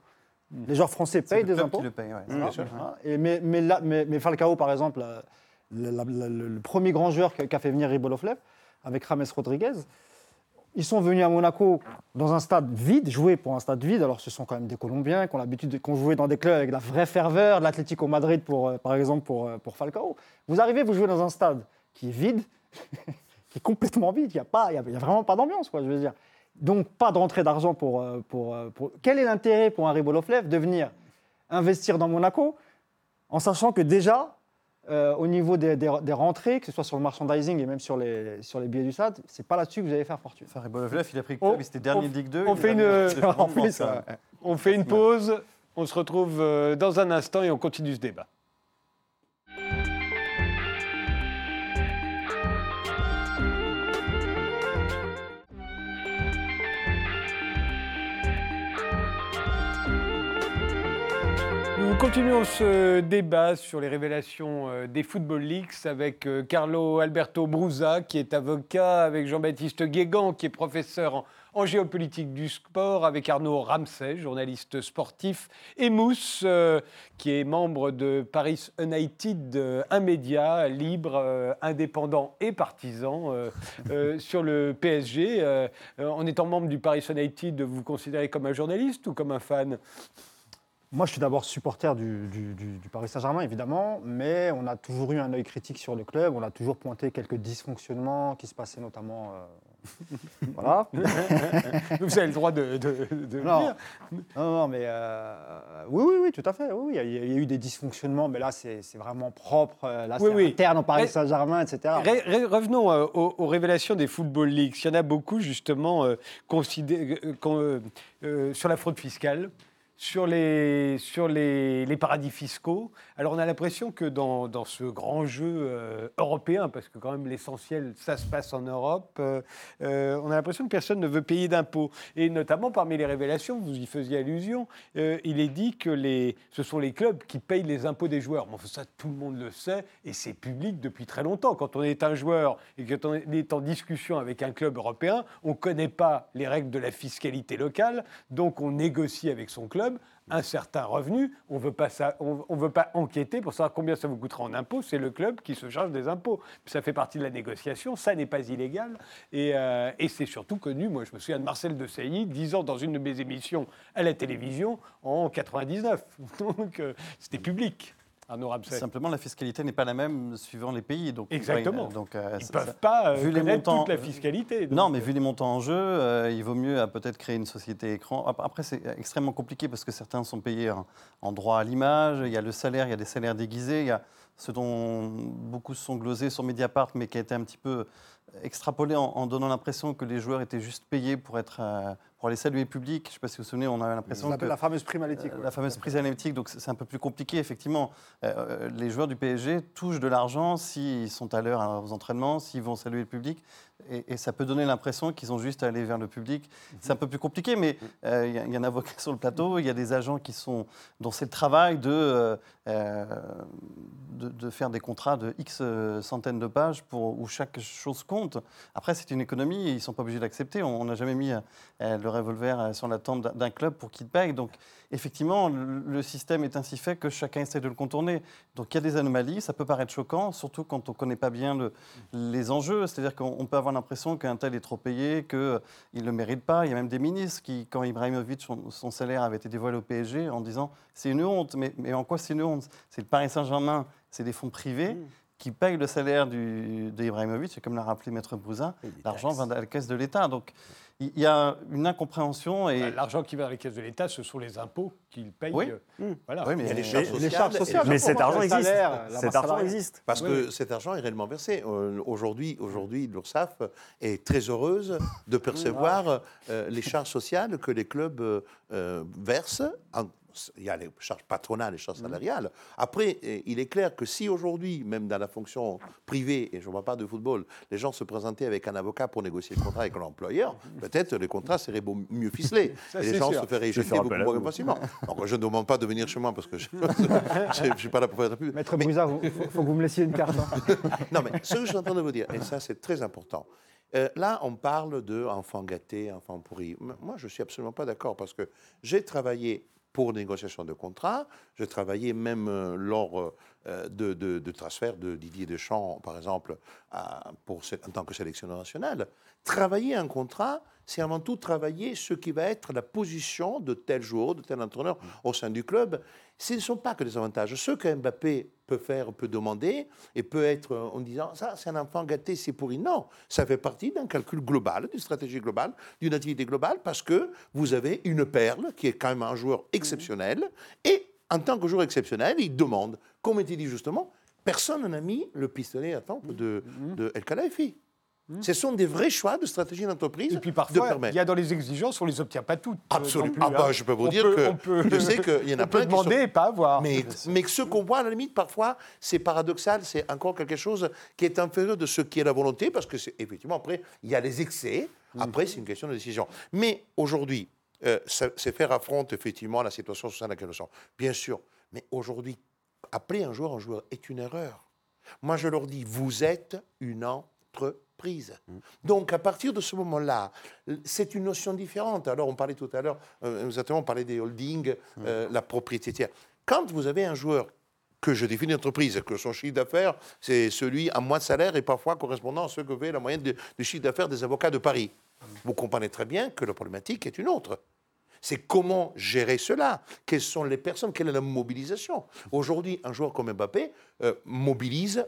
Speaker 5: Les joueurs français payent des impôts.
Speaker 4: le paye, ouais.
Speaker 5: Voilà,
Speaker 2: sûr.
Speaker 5: voilà. Et mais, mais, là- mais- mais Falcao, par exemple, la- la- la- le, premier grand joueur qu'a fait venir Ribolovlev, avec James Rodriguez, ils sont venus à Monaco dans un stade vide, jouer pour un stade vide. Alors, ce sont quand même des Colombiens qui ont l'habitude, de- joué dans des clubs avec de la vraie ferveur, de l'Atlético Madrid, pour, euh, par exemple, pour, euh, pour Falcao. Vous arrivez, vous jouez dans un stade qui est vide, qui est complètement vide. Il n'y a, pas- il y a, il y a vraiment pas d'ambiance, quoi, je veux dire. Donc, pas de rentrée d'argent pour, euh, pour, euh, pour- Quel est l'intérêt pour un Ribolovlev de venir investir dans Monaco en sachant que déjà, euh, au niveau des, des- des rentrées, que ce soit sur le merchandising et même sur les, sur les billets du stade, c'est pas là-dessus que vous allez faire fortune.
Speaker 4: Enfin, Ribolovlev, il a pris le
Speaker 1: On-
Speaker 4: club, il était dernier
Speaker 1: on-
Speaker 4: de Ligue 2.
Speaker 1: on fait
Speaker 4: a
Speaker 1: une-. On fait pause, on se retrouve dans un instant et on continue ce débat. Continuons ce débat sur les révélations euh, des Football Leaks avec euh, Carlo Alberto Brusa, qui est avocat, avec Jean-Baptiste Guégan, qui est professeur en, géopolitique du sport, avec Arnaud Ramsey, journaliste sportif, et Mousse, euh, qui est membre de Paris United, un média libre, indépendant et partisan sur le PSG. En étant membre du Paris United, vous vous considérez comme un journaliste ou comme un fan?
Speaker 5: Moi, je suis d'abord supporter du, du- du- du Paris Saint-Germain, évidemment, mais on a toujours eu un œil critique sur le club. On a toujours pointé quelques dysfonctionnements qui se passaient notamment. euh, voilà.
Speaker 1: Vous avez le droit de, de,
Speaker 5: Non.
Speaker 1: dire.
Speaker 5: Non, non, mais euh, oui, oui, oui, tout à fait. Oui, oui, il y a- il y, a eu des dysfonctionnements, mais là, c'est vraiment propre. Euh, Là,
Speaker 1: Oui,
Speaker 5: c'est
Speaker 1: oui.
Speaker 5: interne au Paris Saint-Germain, etc.
Speaker 1: Revenons euh, aux, aux révélations des Football Leaks. Il y en a beaucoup, justement, considé- sur la fraude fiscale, sur les, sur les, les paradis fiscaux. Alors, on a l'impression que dans, dans ce grand jeu euh, européen, parce que quand même l'essentiel, ça se passe en Europe, euh, euh, on a l'impression que personne ne veut payer d'impôts. Et notamment, parmi les révélations, vous y faisiez allusion, il est dit que les, ce sont les clubs qui payent les impôts des joueurs. Bon, ça, tout le monde le sait, et c'est public depuis très longtemps. Quand on est un joueur et quand on est en discussion avec un club européen, on ne connaît pas les règles de la fiscalité locale, donc on négocie avec son club un certain revenu. On on veut pas enquêter pour savoir combien ça vous coûtera en impôts. C'est le club qui se charge des impôts. Ça fait partie de la négociation. Ça n'est pas illégal. Et, euh, c'est surtout connu. Moi, je me souviens de Marcel de Sailly disant dans une de mes émissions à la télévision en 99. Donc, euh, c'était public. Arnaud.
Speaker 4: Simplement, la fiscalité n'est pas la même suivant les pays. Donc,
Speaker 1: Exactement.
Speaker 4: donc, euh,
Speaker 1: Ils ne
Speaker 4: ça-
Speaker 1: peuvent pas euh,
Speaker 4: vu les montants-
Speaker 1: toute la fiscalité.
Speaker 4: Non, mais
Speaker 1: euh,
Speaker 4: vu les montants en jeu, euh, il vaut mieux euh, peut-être créer une société écran. Ap- Après, c'est extrêmement compliqué parce que certains sont payés en, droit à l'image, il y a le salaire, il y a des salaires déguisés, il y a ce dont beaucoup se sont glosés sur Mediapart, mais qui a été un petit peu extrapolé en, en donnant l'impression que les joueurs étaient juste payés pour, être, euh, pour aller saluer le public. Je ne sais pas si vous vous souvenez, on avait
Speaker 5: Ça
Speaker 4: l'impression que...
Speaker 5: la fameuse prime à l'éthique.
Speaker 4: Euh,
Speaker 5: ouais.
Speaker 4: La fameuse prise analytique, donc c'est un peu plus compliqué, effectivement. Euh, les joueurs du PSG touchent de l'argent s'ils sont à l'heure aux entraînements, s'ils vont saluer le public. Et, et ça peut donner l'impression qu'ils ont juste à aller vers le public. C'est un peu plus compliqué, mais euh, il y, a- il y a un avocat sur le plateau, il y a des agents qui sont, dont c'est le travail de, euh, euh, de, de faire des contrats de X euh, centaines de pages pour, où chaque chose compte. Après, c'est une économie et ils ne sont pas obligés d'accepter. On n'a jamais mis euh, le revolver euh, sur la tente d'un- club pour qu'il paye. Donc, effectivement, le, système est ainsi fait que chacun essaie de le contourner. Donc, il y a des anomalies. Ça peut paraître choquant, surtout quand on ne connaît pas bien le- les enjeux. C'est-à-dire qu'on on peut avoir l'impression qu'un tel est trop payé, qu'il ne le mérite pas. Il y a même des ministres qui, quand Ibrahimovic, son, son salaire avait été dévoilé au PSG, en disant c'est une honte. Mais, mais en quoi c'est une honte? C'est le Paris Saint-Germain, c'est des fonds privés.
Speaker 1: Mm.
Speaker 4: qui payent le salaire d'Ibrahimovic, et comme l'a rappelé Maître
Speaker 2: des
Speaker 4: l'argent va à la caisse de l'État. Donc il y a une incompréhension et
Speaker 1: Bah, L'argent qui va dans les caisses de l'État, ce sont les impôts qu'il paye.
Speaker 4: Oui.
Speaker 1: euh, Voilà.
Speaker 4: Oui, mais
Speaker 2: Il y a les charges
Speaker 5: Les
Speaker 2: sociales.
Speaker 5: charges.
Speaker 3: Mais cet argent existe.
Speaker 5: salaire,
Speaker 3: Cet argent existe.
Speaker 2: Parce
Speaker 1: Oui,
Speaker 2: que cet argent est réellement versé. Euh, Aujourd'hui, aujourd'hui, l'URSSAF est très heureuse de percevoir euh, les charges sociales que les clubs euh, euh, versent. En- il y a les charges patronales, les charges salariales. Après, euh, il est clair que si aujourd'hui, même dans la fonction privée, et je ne vois pas de football, les gens se présentaient avec un avocat pour négocier le contrat avec l'employeur, peut-être les contrats seraient mieux ficelés.
Speaker 1: Ça,
Speaker 2: et les gens
Speaker 1: sûr.
Speaker 2: se feraient
Speaker 3: Je
Speaker 2: éjecter beaucoup moins
Speaker 3: vous.
Speaker 2: facilement. Donc, je ne demande pas de venir chez moi parce que je ne suis pas là pour faire de la pub.
Speaker 5: Maître Bouza, il faut, faut que vous me laissiez une carte. hein.
Speaker 2: Non, mais ce que je suis en train de vous dire, et ça c'est très important, euh, là on parle de enfants gâtés, enfants pourris. Moi je ne suis absolument pas d'accord parce que j'ai travaillé pour négociation de contrats, j'ai travaillé même euh, lors euh, de, de, de transfert de Didier Deschamps, par exemple, pour, en tant que sélectionneur national. Travailler un contrat, c'est avant tout travailler ce qui va être la position de tel joueur, de tel entraîneur au sein du club. Ce ne sont pas que des avantages. Ce que Mbappé peut faire, peut demander, et peut être euh, en disant ça, c'est un enfant gâté, c'est pourri. Non, ça fait partie d'un calcul global, d'une stratégie globale, d'une activité globale, parce que vous avez une perle qui est quand même un joueur exceptionnel, et en tant que joueur exceptionnel, il demande, comme était dit justement, personne n'a mis le pistolet à tempe de, de El Khelaïfi. Ce sont des vrais choix de stratégie d'entreprise
Speaker 1: Et puis parfois, il y a dans les exigences, on ne les obtient pas toutes. euh,
Speaker 2: Absolument.
Speaker 1: plus,
Speaker 2: Ah bah,
Speaker 1: hein.
Speaker 2: je peux vous
Speaker 1: On
Speaker 2: dire
Speaker 1: peut-
Speaker 2: que
Speaker 1: on peut-
Speaker 2: je sais qu'il y en a
Speaker 1: on peut
Speaker 2: plein qui sont-
Speaker 1: demander et pas avoir.
Speaker 2: Mais, mais ce qu'on voit, à la limite, parfois, c'est paradoxal, c'est encore quelque chose qui est inférieur de ce qui est la volonté, parce que, effectivement, après, il y a les excès, après, c'est une question de décision. Mais aujourd'hui, euh, c'est faire affronte, effectivement, la situation sociale dans laquelle nous sommes. Bien sûr, mais aujourd'hui, appeler un joueur un joueur est une erreur. Moi, je leur dis, vous êtes une entreprise. Donc, à partir de ce moment-là, c'est une notion différente. Alors, on parlait tout à l'heure, euh, on parlait des holdings, euh, la propriété tiers. Quand vous avez un joueur que je définis entreprise, que son chiffre d'affaires, c'est celui à moins de salaire et parfois correspondant à ce que fait la moyenne de- du chiffre d'affaires des avocats de Paris. Vous comprenez très bien que la problématique est une autre. C'est comment gérer cela? Quelles sont les personnes? Quelle est la mobilisation? Aujourd'hui, un joueur comme Mbappé euh, mobilise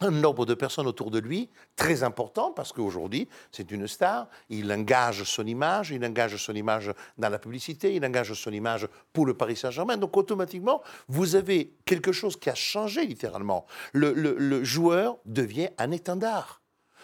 Speaker 2: un nombre de personnes autour de lui très important parce qu'aujourd'hui, c'est une star. Il engage son image, il engage son image dans la publicité, il engage son image pour le Paris Saint-Germain. Donc, automatiquement, vous avez quelque chose qui a changé littéralement. Le, le- joueur devient un étendard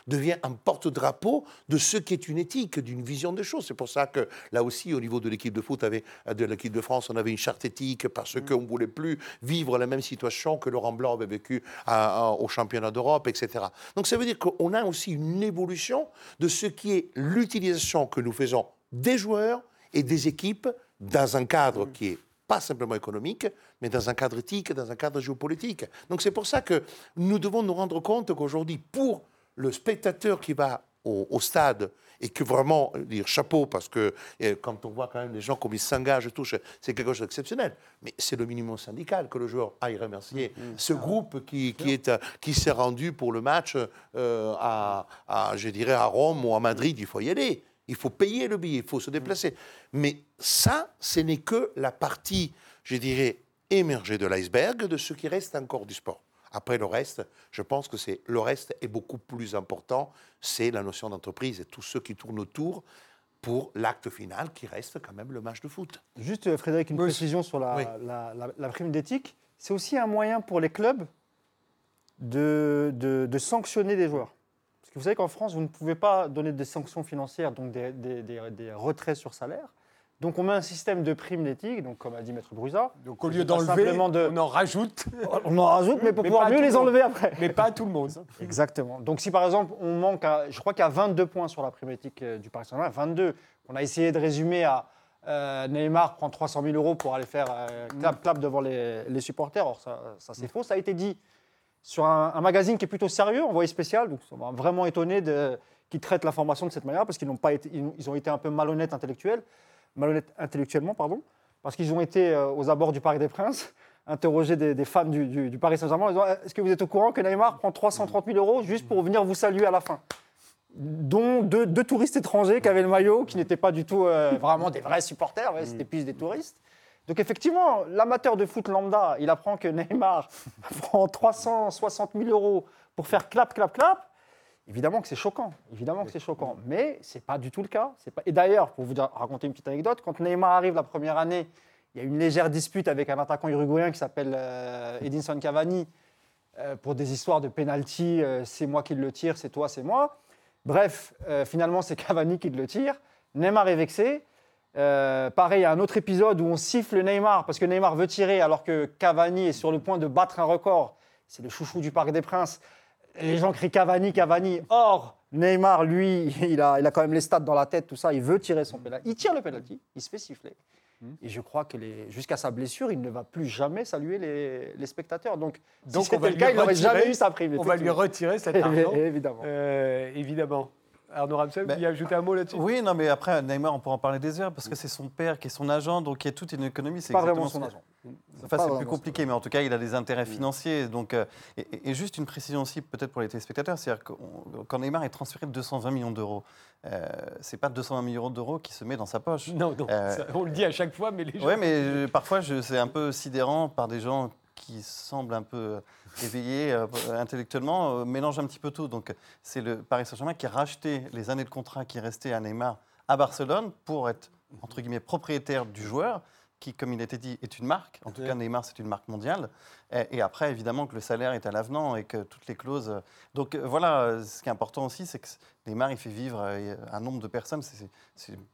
Speaker 2: devient un porte-drapeau de ce qui est une éthique, d'une vision des choses. C'est pour ça que là aussi, au niveau de l'équipe de foot, avait- de l'équipe de France, on avait une charte éthique parce qu'on ne voulait plus vivre la même situation que Laurent Blanc avait vécu à- à- au championnat d'Europe, etc. Donc ça veut dire qu'on a aussi une évolution de ce qui est l'utilisation que nous faisons des joueurs et des équipes dans un cadre qui est pas simplement économique, mais dans un cadre éthique, dans un cadre géopolitique. Donc c'est pour ça que nous devons nous rendre compte qu'aujourd'hui, pour le spectateur qui va au, au stade et que vraiment dire chapeau parce que quand on voit quand même les gens comme ils s'engagent et tout, c'est quelque chose d'exceptionnel. Mais c'est le minimum syndical que le joueur aille remercier ce groupe qui, qui est qui s'est rendu pour le match euh, à, à, je dirais à Rome ou à Madrid. Il faut y aller. Il faut payer le billet, il faut se déplacer. Mais ça, ce n'est que la partie, je dirais, émergée de l'iceberg de ce qui reste encore du sport. Après le reste, je pense que c'est le reste est beaucoup plus important. C'est la notion d'entreprise et tous ceux qui tournent autour pour l'acte final qui reste quand même le match de foot.
Speaker 5: Juste, euh, Frédéric, une
Speaker 1: Oui.
Speaker 5: précision sur la,
Speaker 2: Oui.
Speaker 5: la- la- la prime d'éthique. C'est aussi un moyen pour les clubs de, de- de sanctionner des joueurs. Parce que vous savez qu'en France, vous ne pouvez pas donner des sanctions financières, donc des, des- des- des retraits sur salaire. Donc on met un système de prime d'éthique, donc comme a dit Maître Brusa.
Speaker 1: Donc au lieu d'enlever,
Speaker 5: de-
Speaker 1: on en rajoute,
Speaker 5: On en rajoute, mais pour
Speaker 1: Mais
Speaker 5: pouvoir mieux les enlever après.
Speaker 1: mais pas à tout le monde.
Speaker 5: Exactement. Donc si par exemple on manque, à, je crois qu'il y a 22 points sur la prime éthique euh, du Paris Saint-Germain, 22. On a essayé de résumer à euh, Neymar prend 300 000 euros pour aller faire euh, clap clap devant les, les supporters. Or ça, ça c'est faux. Ça a été dit sur un, un magazine qui est plutôt sérieux, envoyé spécial. Donc ça m'a vraiment étonné qu'ils traitent l'information de cette manière parce qu'ils n'ont pas été, ils, ils ont été un peu malhonnêtes intellectuels, malhonnêtes intellectuellement pardon, parce qu'ils ont été euh, aux abords du Parc des Princes interroger des, des fans du, du- du Paris Saint-Germain en disant Est-ce que vous êtes au courant que Neymar prend 330 000 euros juste pour venir vous saluer à la fin? Dont deux, deux touristes étrangers qui avaient le maillot, qui n'étaient pas du tout euh, vraiment des vrais supporters, ouais, c'était plus des touristes. Donc effectivement, l'amateur de foot lambda, il apprend que Neymar prend 360 000 euros pour faire clap, clap, clap. Évidemment que c'est choquant, évidemment que c'est choquant, mais c'est pas du tout le cas. C'est Pas... Et d'ailleurs, pour vous raconter une petite anecdote, quand Neymar arrive la première année, il y a une légère dispute avec un attaquant uruguayen qui s'appelle euh, Edinson Cavani euh, pour des histoires de penalty. euh, c'est moi qui le tire, c'est toi, c'est moi. Bref, finalement, c'est Cavani qui le tire. Neymar est vexé. Pareil, il y a un autre épisode où on siffle Neymar parce que Neymar veut tirer alors que Cavani est sur le point de battre un record. C'est le chouchou du Parc des Princes. Les gens crient Cavani, Cavani. Or, Neymar, lui, il a, il a quand même les stats dans la tête, tout ça. Il veut tirer son penalty. Il tire le penalty, il se fait siffler. Et je crois que les- jusqu'à sa blessure, il ne va plus jamais saluer les, les spectateurs. Donc,
Speaker 1: Donc,
Speaker 5: si
Speaker 1: on va
Speaker 5: c'était le cas, il n'aurait jamais eu sa prime.
Speaker 1: On va lui retirer cet argent.
Speaker 5: Évidemment.
Speaker 1: Euh, évidemment. Arnaud Ramsel, vous
Speaker 4: Ben,
Speaker 1: vouliez ajouter un mot là-dessus
Speaker 4: Oui, non, mais après, Neymar, on pourra en parler des heures parce que c'est son père qui est son agent, donc il y a toute une économie. c'est
Speaker 5: Pas vraiment
Speaker 4: exactement
Speaker 5: son agent.
Speaker 4: Enfin, c'est plus compliqué, mais en tout cas, il a des intérêts financiers. Donc, euh, et, juste une précision aussi, peut-être pour les téléspectateurs, c'est-à-dire que quand Neymar est transféré de 220 millions d'euros, euh, c'est pas 220 millions d'euros qui se met dans sa poche.
Speaker 1: Non, non,
Speaker 4: Euh,
Speaker 1: ça, on le dit à chaque fois, mais les gens.
Speaker 4: Oui, mais euh, parfois, je- c'est un peu sidérant par des gens qui semblent un peu éveillés euh, intellectuellement, euh, mélangent un petit peu tout. Donc, c'est le Paris Saint-Germain qui a racheté les années de contrat qui restaient à Neymar à Barcelone pour être, entre guillemets, propriétaire du joueur qui, comme il a été dit, est une marque. En tout cas, Neymar, c'est une marque mondiale. Et, après, évidemment, que le salaire est à l'avenant et que toutes les clauses. euh, Donc euh, voilà, euh, ce qui est important aussi, c'est que Neymar, il fait vivre un nombre de personnes.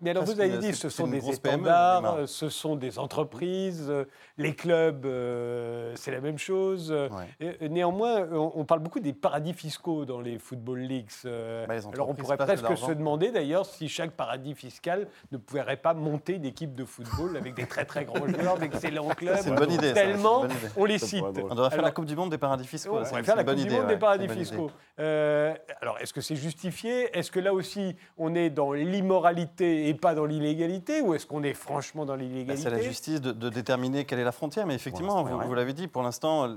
Speaker 1: Mais alors, vous avez dit, ce sont des
Speaker 4: PME,
Speaker 1: étendards, euh, ce sont des entreprises, les clubs, euh, c'est la même chose.
Speaker 4: Ouais.
Speaker 1: néanmoins, on, on parle beaucoup des paradis fiscaux dans les Football Leagues.
Speaker 4: Bah,
Speaker 1: alors, on pourrait
Speaker 4: de
Speaker 1: presque se demander d'ailleurs si chaque paradis fiscal ne pourrait pas monter une équipe de football avec des très très grands joueurs, d'excellents clubs.
Speaker 4: C'est une bonne idée, ça, c'est une
Speaker 1: Tellement
Speaker 4: bonne idée.
Speaker 1: on les cite.
Speaker 4: On devrait faire
Speaker 1: Alors-
Speaker 4: la Coupe du Monde des paradis fiscaux.
Speaker 1: On
Speaker 4: c'est une-
Speaker 1: faire
Speaker 4: c'est
Speaker 1: la Coupe du
Speaker 4: idée,
Speaker 1: Monde
Speaker 4: ouais,
Speaker 1: des paradis
Speaker 4: c'est
Speaker 1: fiscaux. Euh, alors, est-ce que c'est justifié? Est-ce que là aussi, on est dans l'immoralité et pas dans l'illégalité Ou est-ce qu'on est franchement dans l'illégalité?
Speaker 4: C'est à la justice de, de déterminer quelle est la frontière. Mais effectivement, vous, l'avez dit, pour l'instant,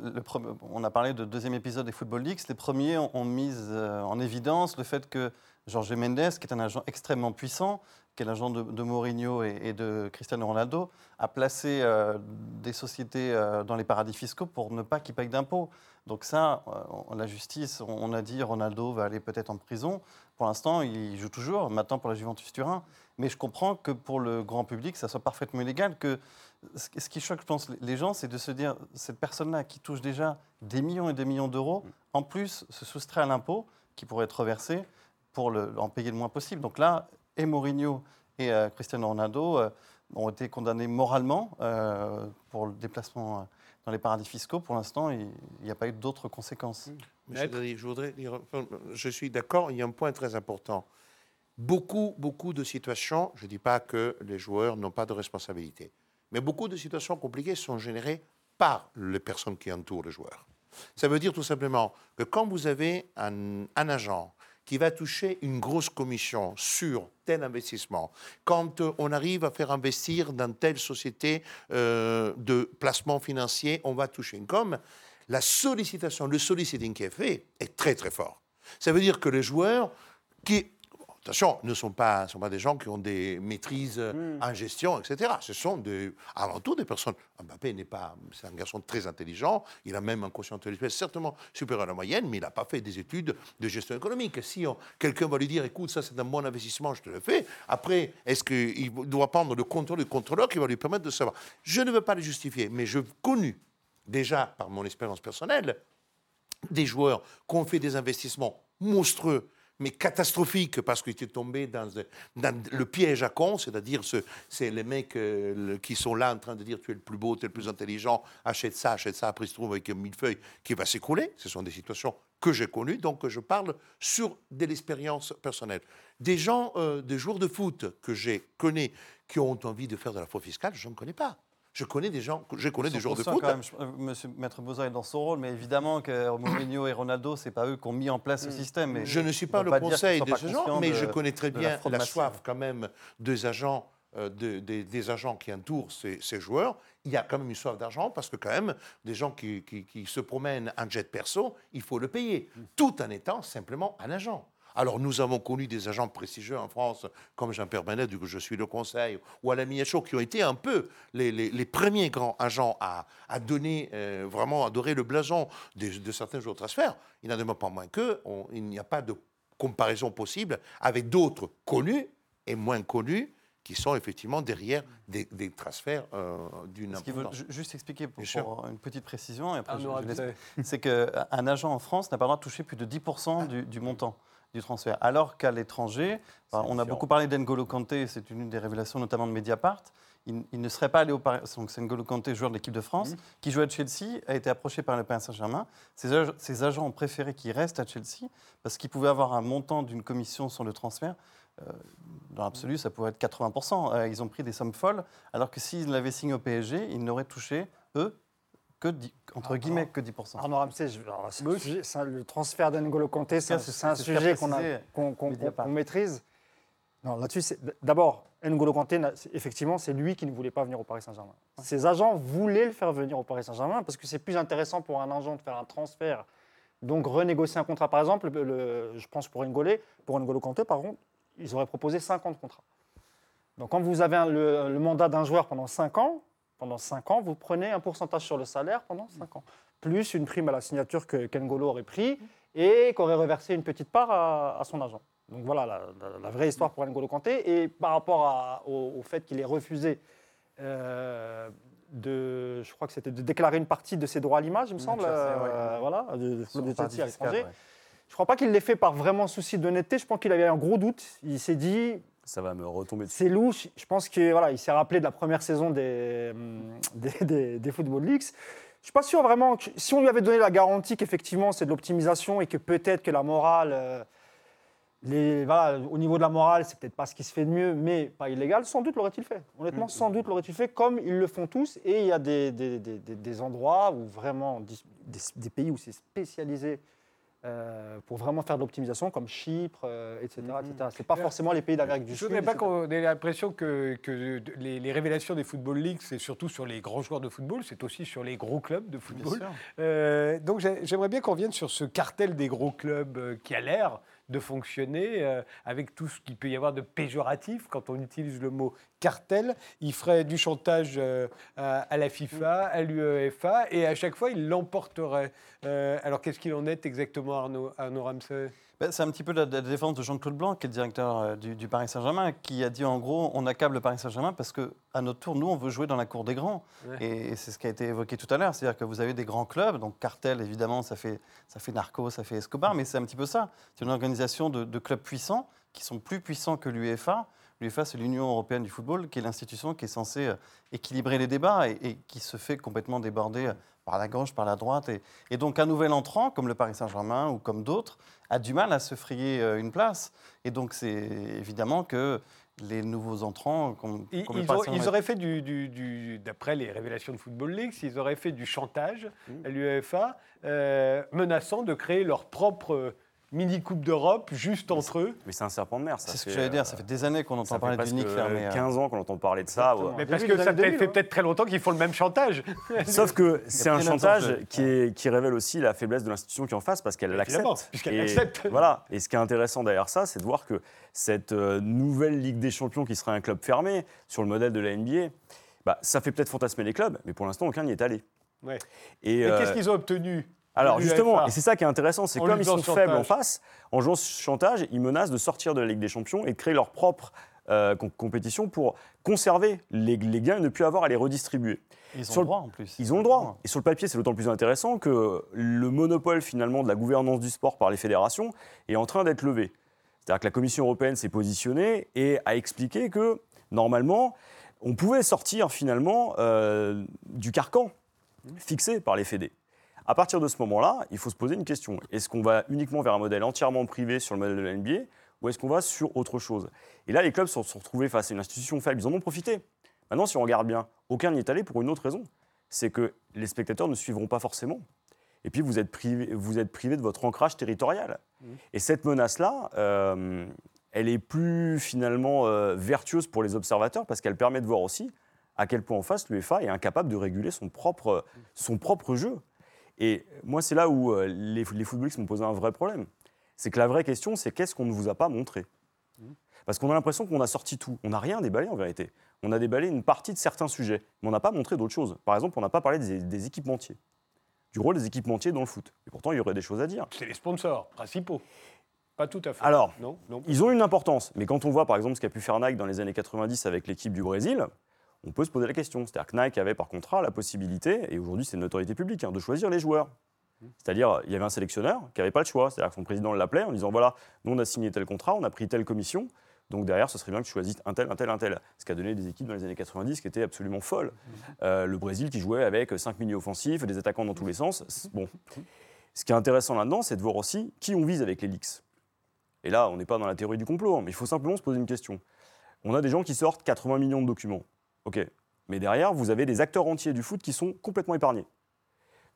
Speaker 4: on a parlé de deuxième épisode des Football Leagues. Les premiers ont, ont mis euh, en évidence le fait que Jorge Mendes, qui est un agent extrêmement puissant, qui est l'agent de, Mourinho et, de Cristiano Ronaldo, a placé euh, des sociétés euh, dans les paradis fiscaux pour ne pas qu'ils payent d'impôts. Donc ça, euh, la justice, on, a dit Ronaldo va aller peut-être en prison. Pour l'instant, il joue toujours, maintenant pour la Juventus Turin. Mais je comprends que pour le grand public, ça soit parfaitement illégal. Que ce qui choque, je pense, les gens, c'est de se dire cette personne-là qui touche déjà des millions et des millions d'euros, en plus se soustrait à l'impôt qui pourrait être reversé pour le- en payer le moins possible. Donc là, et Mourinho et euh, Cristiano Ronaldo euh, ont été condamnés moralement euh, pour le déplacement euh, dans les paradis fiscaux. Pour l'instant, il n'y a pas eu d'autres conséquences.
Speaker 2: Monsieur Dali, je voudrais dire, je suis d'accord, il y a un point très important. Beaucoup, beaucoup de situations, je ne dis pas que les joueurs n'ont pas de responsabilité, mais beaucoup de situations compliquées sont générées par les personnes qui entourent le joueur. Ça veut dire tout simplement que quand vous avez un, un agent qui va toucher une grosse commission sur tel investissement, quand euh, on arrive à faire investir dans telle société euh, de placement financier, on va toucher une com, la sollicitation, le soliciting qui est fait est très très fort. Ça veut dire que les joueurs qui, attention, ne sont pas, sont pas des gens qui ont des maîtrises euh, en gestion, etc. Ce sont des, avant tout des personnes. Mbappé n'est pas, c'est un garçon très intelligent. Il a même un quotient intellectuel certainement supérieur à la moyenne, mais il n'a pas fait des études de gestion économique. Si quelqu'un va lui dire, écoute, ça c'est un bon investissement, je te le fais. Après, est-ce qu'il doit prendre le contrôle du contrôleur qui va lui permettre de savoir? Je ne veux pas le justifier, mais je connu déjà par mon expérience personnelle des joueurs qui ont fait des investissements monstrueux, mais catastrophiques, parce qu'ils étaient tombés dans, le piège à con, c'est-à-dire ce- c'est les mecs euh, qui sont là en train de dire tu es le plus beau, tu es le plus intelligent, achète ça, achète ça, après ils se trouvent avec un millefeuille qui va s'écrouler. Ce sont des situations que j'ai connues, donc je parle sur de l'expérience personnelle. Des gens, euh, des joueurs de foot que j'ai connus, qui ont envie de faire de la fraude fiscale, je ne connais pas. Je connais des gens, je connais des joueurs de
Speaker 4: 100%
Speaker 2: foot.
Speaker 4: quand même, euh, Monsieur Maître Boza est dans son rôle, mais évidemment que Mourinho et Ronaldo, c'est pas eux qui ont mis en place ce système. Mais
Speaker 2: Je ne suis pas le conseil de ce genre, mais
Speaker 4: de-
Speaker 2: je connais très bien
Speaker 4: la
Speaker 2: soif quand même des agents, euh, de- des- des agents qui entourent ces, ces joueurs. Il y a quand même une soif d'argent parce que quand même, des gens qui, qui- qui se promènent en jet perso, il faut le payer, tout en étant simplement un agent. Alors nous avons connu des agents prestigieux en France, comme Jean-Pierre Benet, du coup je suis le conseil, ou Alain Miachot, qui ont été un peu les, les- les premiers grands agents à, à donner, euh, vraiment à dorer le blason des- de, certains de transfert. Il n'en demeure pas moins que on- il n'y a pas de comparaison possible avec d'autres connus et moins connus qui sont effectivement derrière des, des transferts euh, d'une
Speaker 4: Ce qu'il veut
Speaker 2: importance.
Speaker 4: ju- juste expliquer pour, une petite précision, et après
Speaker 1: Ramsey.
Speaker 4: c'est qu'un agent en France n'a pas le droit de toucher plus de 10% du, du montant du transfert. Alors qu'à l'étranger, enfin, on a beaucoup parlé d'Engolo Kanté, c'est une des révélations notamment de Mediapart. Il, il ne serait pas allé au Paris. Donc c'est N'Golo Kanté, joueur de l'équipe de France, qui jouait à Chelsea, a été approché par le Paris Saint-Germain. Ses, ag- ses agents ont préféré qu'il reste à Chelsea parce qu'il pouvait avoir un montant d'une commission sur le transfert. Euh, dans l'absolu, ça pourrait être 80%. Euh, ils ont pris des sommes folles, alors que s'ils l'avaient signé au PSG, ils n'auraient touché, eux, que 10 entre
Speaker 5: Ah,
Speaker 4: guillemets, que 10%.
Speaker 5: Arnaud Ramsey, je- alors, sujet- le transfert d'Engolo Kanté, c'est un, sujet qu'on maîtrise. Non, là-dessus, d'abord, N'Golo Kanté, effectivement, c'est lui qui ne voulait pas venir au Paris Saint-Germain. Ses agents voulaient le faire venir au Paris Saint-Germain parce que c'est plus intéressant pour un agent de faire un transfert, donc renégocier un contrat. Par exemple, le- le- je pense pour N'Golo, pour N'Golo Kanté, par contre, ils auraient proposé 50 contrats. Donc quand vous avez un- le, le mandat d'un joueur pendant 5 ans, pendant 5 ans, vous prenez un pourcentage sur le salaire pendant 5 ans, plus une prime à la signature que qu'Engolo aurait pris et qu'aurait reversé une petite part à, à son agent. Donc voilà la, la- la vraie histoire pour N'Golo Kanté. Et par rapport à- au, au fait qu'il ait refusé euh, de, je crois que c'était de déclarer une partie de ses droits à l'image, il me semble,
Speaker 4: Chelsea, ouais.
Speaker 5: euh, voilà, de, de, à l'étranger.
Speaker 4: ouais.
Speaker 5: Je crois pas qu'il l'ait fait par vraiment souci d'honnêteté. Je pense qu'il avait un gros doute. Il s'est dit,
Speaker 3: Ça va me retomber dessus.
Speaker 5: c'est louche. Je pense qu'il voilà, il s'est rappelé de la première saison des, hum, des, des- des Football Leagues. Je suis pas sûr vraiment que si on lui avait donné la garantie qu'effectivement c'est de l'optimisation et que peut-être que la morale, euh, les, voilà, au niveau de la morale, c'est peut-être pas ce qui se fait de mieux, mais pas illégal, sans doute l'aurait-il fait. Honnêtement, sans doute l'aurait-il fait, comme ils le font tous. Et il y a des, des- des- des- endroits où vraiment, des pays où c'est spécialisé euh, pour vraiment faire de l'optimisation, comme Chypre, euh, etc. etc. C'est pas forcément les pays d'Amérique du
Speaker 1: Je
Speaker 5: Sud.
Speaker 1: voudrais pas qu'on ait l'impression que, les, les révélations des Football Leagues, c'est surtout sur les grands joueurs de football, c'est aussi sur les gros clubs de football. Euh, donc j'ai- j'aimerais bien qu'on revienne sur ce cartel des gros clubs euh, qui a l'air de fonctionner euh, avec tout ce qu'il peut y avoir de péjoratif quand on utilise le mot cartel. Il ferait du chantage euh, à, la FIFA, à l'UEFA et à chaque fois il l'emporterait. Euh, alors qu'est-ce qu'il en est exactement Arnaud, Arnaud Ramsey?
Speaker 4: C'est un petit peu la, la défense de Jean-Claude Blanc, qui est le directeur euh, du, du Paris Saint-Germain, qui a dit en gros on accable le Paris Saint-Germain parce qu'à notre tour, nous, on veut jouer dans la cour des grands.
Speaker 1: Ouais.
Speaker 4: Et c'est ce qui a été évoqué tout à l'heure. C'est-à-dire que vous avez des grands clubs, donc cartel, évidemment, ça fait, ça fait Narco, ça fait Escobar, mais c'est un petit peu ça. C'est une organisation de, de clubs puissants qui sont plus puissants que l'UEFA. L'UEFA, c'est l'Union européenne du football, qui est l'institution qui est censée euh, équilibrer les débats et, et qui se fait complètement déborder euh, par la gauche, par la droite. Et, et donc, un nouvel entrant, comme le Paris Saint-Germain ou comme d'autres, a du mal à se frayer euh, une place. Et donc, c'est évidemment que les nouveaux entrants, comme,
Speaker 1: Ils,
Speaker 4: comme
Speaker 1: auraient- ils
Speaker 4: Saint-Germain-
Speaker 1: auraient fait du, du- du- d'après les révélations de Football League, ils auraient fait du chantage
Speaker 4: Mmh.
Speaker 1: à l'UEFA, euh, menaçant de créer leur propre mini Coupe d'Europe juste entre eux.
Speaker 3: Mais c'est un serpent de mer, ça.
Speaker 4: C'est ce que j'allais dire.
Speaker 3: euh,
Speaker 4: Ça fait des années qu'on entend parler
Speaker 3: presque
Speaker 4: d'unique fermé. euh.
Speaker 3: 15 ans qu'on entend parler de ça. ouais.
Speaker 1: Mais parce que ça fait
Speaker 5: 2000,
Speaker 1: fait
Speaker 5: hein.
Speaker 1: peut-être très longtemps qu'ils font le même chantage.
Speaker 3: Sauf que c'est un chantage qui, est- qui révèle aussi la faiblesse de l'institution qui est en face parce qu'elle
Speaker 1: Évidemment,
Speaker 3: l'accepte.
Speaker 1: puisqu'elle
Speaker 3: Et
Speaker 1: l'accepte.
Speaker 3: Voilà. Et ce qui est intéressant derrière ça, c'est de voir que cette euh, nouvelle Ligue des Champions qui serait un club fermé sur le modèle de la NBA, bah, ça fait peut-être fantasmer les clubs, mais pour l'instant, aucun n'y est allé.
Speaker 1: Ouais.
Speaker 3: Et,
Speaker 1: Et
Speaker 3: euh,
Speaker 1: qu'est-ce qu'ils ont obtenu?
Speaker 3: Alors justement, et c'est ça qui est intéressant, c'est comme ils sont faibles en face, en jouant ce chantage, ils menacent de sortir de la Ligue des Champions et de créer leur propre euh, com- compétition pour conserver les, les gains et ne plus avoir à les redistribuer.
Speaker 4: Ils ont
Speaker 3: Sur
Speaker 4: le- droit en plus.
Speaker 3: Ils ont le droit. Et sur le papier, c'est d'autant plus intéressant que le monopole finalement de la gouvernance du sport par les fédérations est en train d'être levé. C'est-à-dire que la Commission européenne s'est positionnée et a expliqué que normalement, on pouvait sortir finalement euh, du carcan fixé par les fédés. À partir de ce moment-là, il faut se poser une question. Est-ce qu'on va uniquement vers un modèle entièrement privé sur le modèle de la NBA ou est-ce qu'on va sur autre chose? Et là, les clubs se sont retrouvés face à une institution faible. Ils en ont profité. Maintenant, si on regarde bien, aucun n'y est allé pour une autre raison. C'est que les spectateurs ne suivront pas forcément. Et puis, vous êtes privé, vous êtes privé de votre ancrage territorial. Et cette menace-là, euh, elle est plus finalement euh, vertueuse pour les observateurs parce qu'elle permet de voir aussi à quel point en face l'UEFA est incapable de réguler son propre, son propre jeu. Et moi, c'est là où euh, les, les footballistes m'ont posé un vrai problème. C'est que la vraie question, c'est qu'est-ce qu'on ne vous a pas montré? Parce qu'on a l'impression qu'on a sorti tout. On n'a rien déballé en vérité. On a déballé une partie de certains sujets, mais on n'a pas montré d'autres choses. Par exemple, on n'a pas parlé des, des équipementiers, du rôle des équipementiers dans le foot. Et pourtant, il y aurait des choses à dire.
Speaker 1: C'est les sponsors principaux. Pas tout à fait.
Speaker 3: Alors,
Speaker 1: non, non.
Speaker 3: Ils ont une importance, mais quand on voit par exemple ce qu'a pu faire Nike dans les années 90 avec l'équipe du Brésil, on peut se poser la question. C'est-à-dire que Nike avait par contrat la possibilité, et aujourd'hui c'est une autorité publique, hein, de choisir les joueurs. C'est-à-dire, il y avait un sélectionneur qui n'avait pas le choix. C'est-à-dire que son président l'appelait en disant voilà, nous on a signé tel contrat, on a pris telle commission, donc derrière, ce serait bien que tu choisisses un tel, un tel, un tel. Ce qui a donné des équipes dans les années 90 qui étaient absolument folles. Euh, le Brésil qui jouait avec 5 milieux offensifs, des attaquants dans tous les sens. Bon. Ce qui est intéressant là-dedans, c'est de voir aussi qui on vise avec les leaks. Et là, on n'est pas dans la théorie du complot, hein, mais il faut simplement se poser une question. On a des gens qui sortent 80 millions de documents. OK. Mais derrière, vous avez des acteurs entiers du foot qui sont complètement épargnés.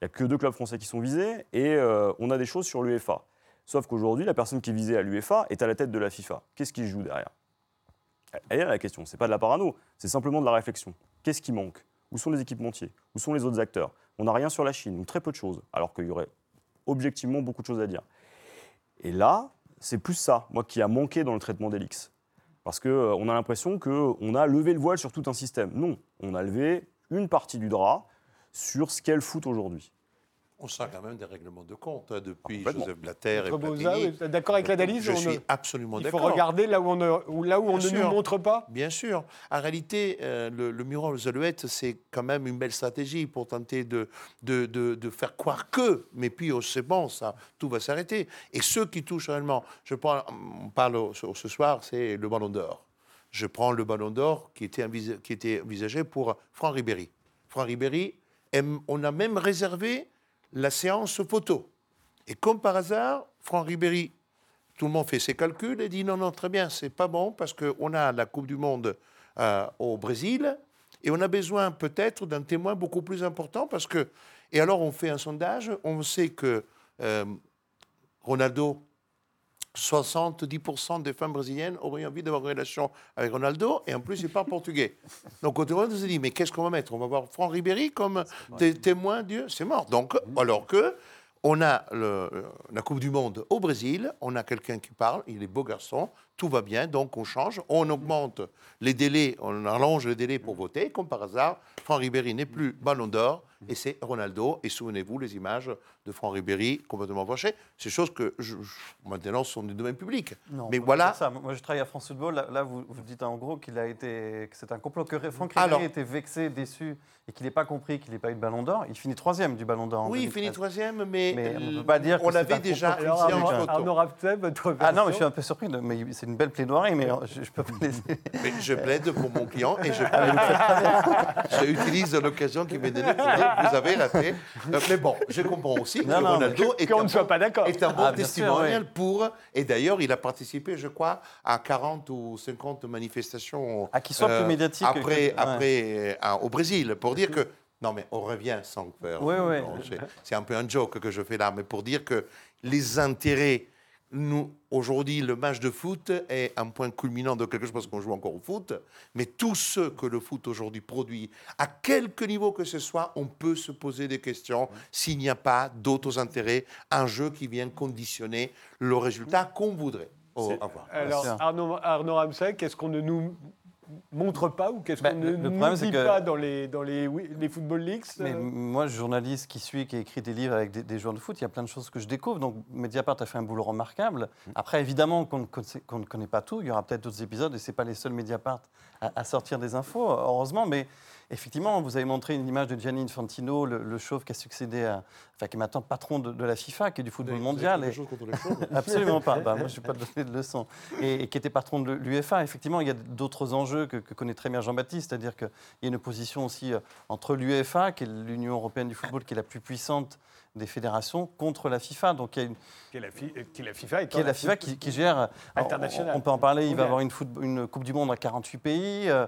Speaker 3: Il n'y a que deux clubs français qui sont visés et euh, on a des choses sur l'UEFA. Sauf qu'aujourd'hui, la personne qui est visée à l'UEFA est à la tête de la FIFA. Qu'est-ce qui joue derrière? Elle est la question. C'est pas de la parano, c'est simplement de la réflexion. Qu'est-ce qui manque? Où sont les équipementiers? Où sont les autres acteurs? On n'a rien sur la Chine, ou très peu de choses, alors qu'il y aurait objectivement beaucoup de choses à dire. Et là, c'est plus ça, moi, qui a manqué dans le traitement d'Elix. Parce qu'on a l'impression qu'on a levé le voile sur tout un système. Non, on a levé une partie du drap sur ce qu'est le foot aujourd'hui.
Speaker 2: On sent quand même des règlements de compte hein, depuis
Speaker 3: Complètement.
Speaker 2: Joseph Blatter et Platini.
Speaker 1: vous êtes d'accord avec l'analyse
Speaker 2: Je suis
Speaker 1: ne-
Speaker 2: absolument
Speaker 1: Il faut
Speaker 2: d'accord.
Speaker 1: regarder là où on ne, où- là où on
Speaker 2: Bien
Speaker 1: ne nous montre pas
Speaker 2: Bien sûr. En réalité, euh, le, le mural aux alouettes, c'est quand même une belle stratégie pour tenter de, de, de- de faire croire que, mais puis oh, c'est bon, ça, tout va s'arrêter. Et ceux qui touchent réellement, je prends, on parle ce soir, c'est le ballon d'or. Je prends le ballon d'or qui était, qui était envisagé pour Franck Ribéry. Franck Ribéry, on a même réservé la séance photo. Et comme par hasard, Franck Ribéry tout le monde fait ses calculs et dit non, non, très bien, c'est pas bon parce qu'on a la Coupe du Monde euh, au Brésil et on a besoin peut-être d'un témoin beaucoup plus important parce que. Et alors on fait un sondage, on sait que euh, Ronaldo, 70% des femmes brésiliennes auraient envie d'avoir une relation avec Ronaldo et en plus il parle portugais. Donc au on se dit mais qu'est-ce qu'on va mettre? On va voir Franck Ribéry comme té- témoin Dieu, c'est mort. Donc alors que on a le- la Coupe du Monde au Brésil, on a quelqu'un qui parle, il est beau garçon, tout va bien, donc on change, on augmente les délais, on allonge les délais pour voter, comme par hasard, Franck Ribéry n'est plus ballon d'or, et c'est Ronaldo, et souvenez-vous les images de Franck Ribéry complètement fâché, ces choses que je- je- maintenant sont du domaine public.
Speaker 4: Non,
Speaker 2: Mais voilà,
Speaker 4: ça. Moi, je travaille à France Football. Là, là, vous, vous dites en gros qu'il a été, que c'est un complot, que Franck Ribéry
Speaker 2: Alors-
Speaker 4: était vexé, déçu et qu'il n'ait pas compris qu'il n'ait pas eu de Ballon d'Or. Il finit troisième du Ballon d'Or.
Speaker 2: oui, il
Speaker 4: 2013.
Speaker 2: finit troisième, mais,
Speaker 4: Mais on ne
Speaker 2: euh,
Speaker 4: peut pas dire
Speaker 2: on
Speaker 4: c'est
Speaker 2: avait
Speaker 4: un
Speaker 2: déjà
Speaker 1: Alors, Arnaud. Arnaud
Speaker 4: Ah non, mais je suis un peu surpris. de- Mais c'est une belle plaidoirie, mais je, je peux pas laisser.
Speaker 2: Mais je plaide pour mon client et je, j'utilise l'occasion qui m'est donnée pour dire vous avez raté. Euh, Mais bon, je comprends aussi que
Speaker 4: Non, non,
Speaker 2: Ronaldo est
Speaker 1: qu'on
Speaker 2: un
Speaker 1: ne soit
Speaker 2: bon-
Speaker 1: pas d'accord.
Speaker 2: est un bon
Speaker 4: Ah, sûr,
Speaker 2: testimonial pour. Et d'ailleurs, il a participé, je crois, à 40 ou 50 manifestations.
Speaker 4: Ah, qui soit plus médiatique que-
Speaker 2: Après,
Speaker 4: ouais.
Speaker 2: après euh, au Brésil, pour dire que. Non, mais on revient sans
Speaker 4: ouais.
Speaker 2: Non, c'est- C'est un peu un joke que je fais là, mais pour dire que les intérêts. Nous, aujourd'hui, le match de foot est un point culminant de quelque chose parce qu'on joue encore au foot. Mais tout ce que le foot aujourd'hui produit, à quelque niveau que ce soit, on peut se poser des questions s'il n'y a pas d'autres intérêts, un jeu qui vient conditionner le résultat qu'on voudrait oh, avoir.
Speaker 1: Alors. Arnaud, Arnaud Ramsay, qu'est-ce qu'on ne nous montre pas ou qu'est-ce
Speaker 4: Bah,
Speaker 1: qu'on ne
Speaker 4: le
Speaker 1: nous dit
Speaker 4: que-
Speaker 1: pas dans les, dans les, oui, les Football Leaks
Speaker 4: Mais
Speaker 1: euh,
Speaker 4: moi, journaliste qui suis, qui écrit des livres avec des, des joueurs de foot, il y a plein de choses que je découvre. Donc, Mediapart a fait un boulot remarquable. Après, évidemment, qu'on ne, connaît- qu'on ne connaît pas tout. Il y aura peut-être d'autres épisodes et ce n'est pas les seuls Mediapart à, à sortir des infos, heureusement. Mais effectivement, vous avez montré une image de Gianni Infantino, le, le chauve qui a succédé à. Enfin, qui est maintenant patron de, de la FIFA, qui est du football mondial. et- Absolument pas. Bah, moi, je ne suis pas donné de leçons. Et, et qui était patron de l'UEFA. Effectivement, il y a d'autres enjeux que, que connaît très bien Jean-Baptiste, c'est-à-dire qu'il y a une opposition aussi euh, entre l'UEFA, qui est l'Union européenne du football, qui est la plus puissante des fédérations, contre la FIFA. Donc il y a une,
Speaker 1: qui est la, fi- euh, qui est la FIFA et
Speaker 4: qui est la FIFA qui, qui gère. alors,
Speaker 1: Internationale.
Speaker 4: On, on peut en parler. Il va y avoir une, foot- une Coupe du Monde à 48 pays. euh,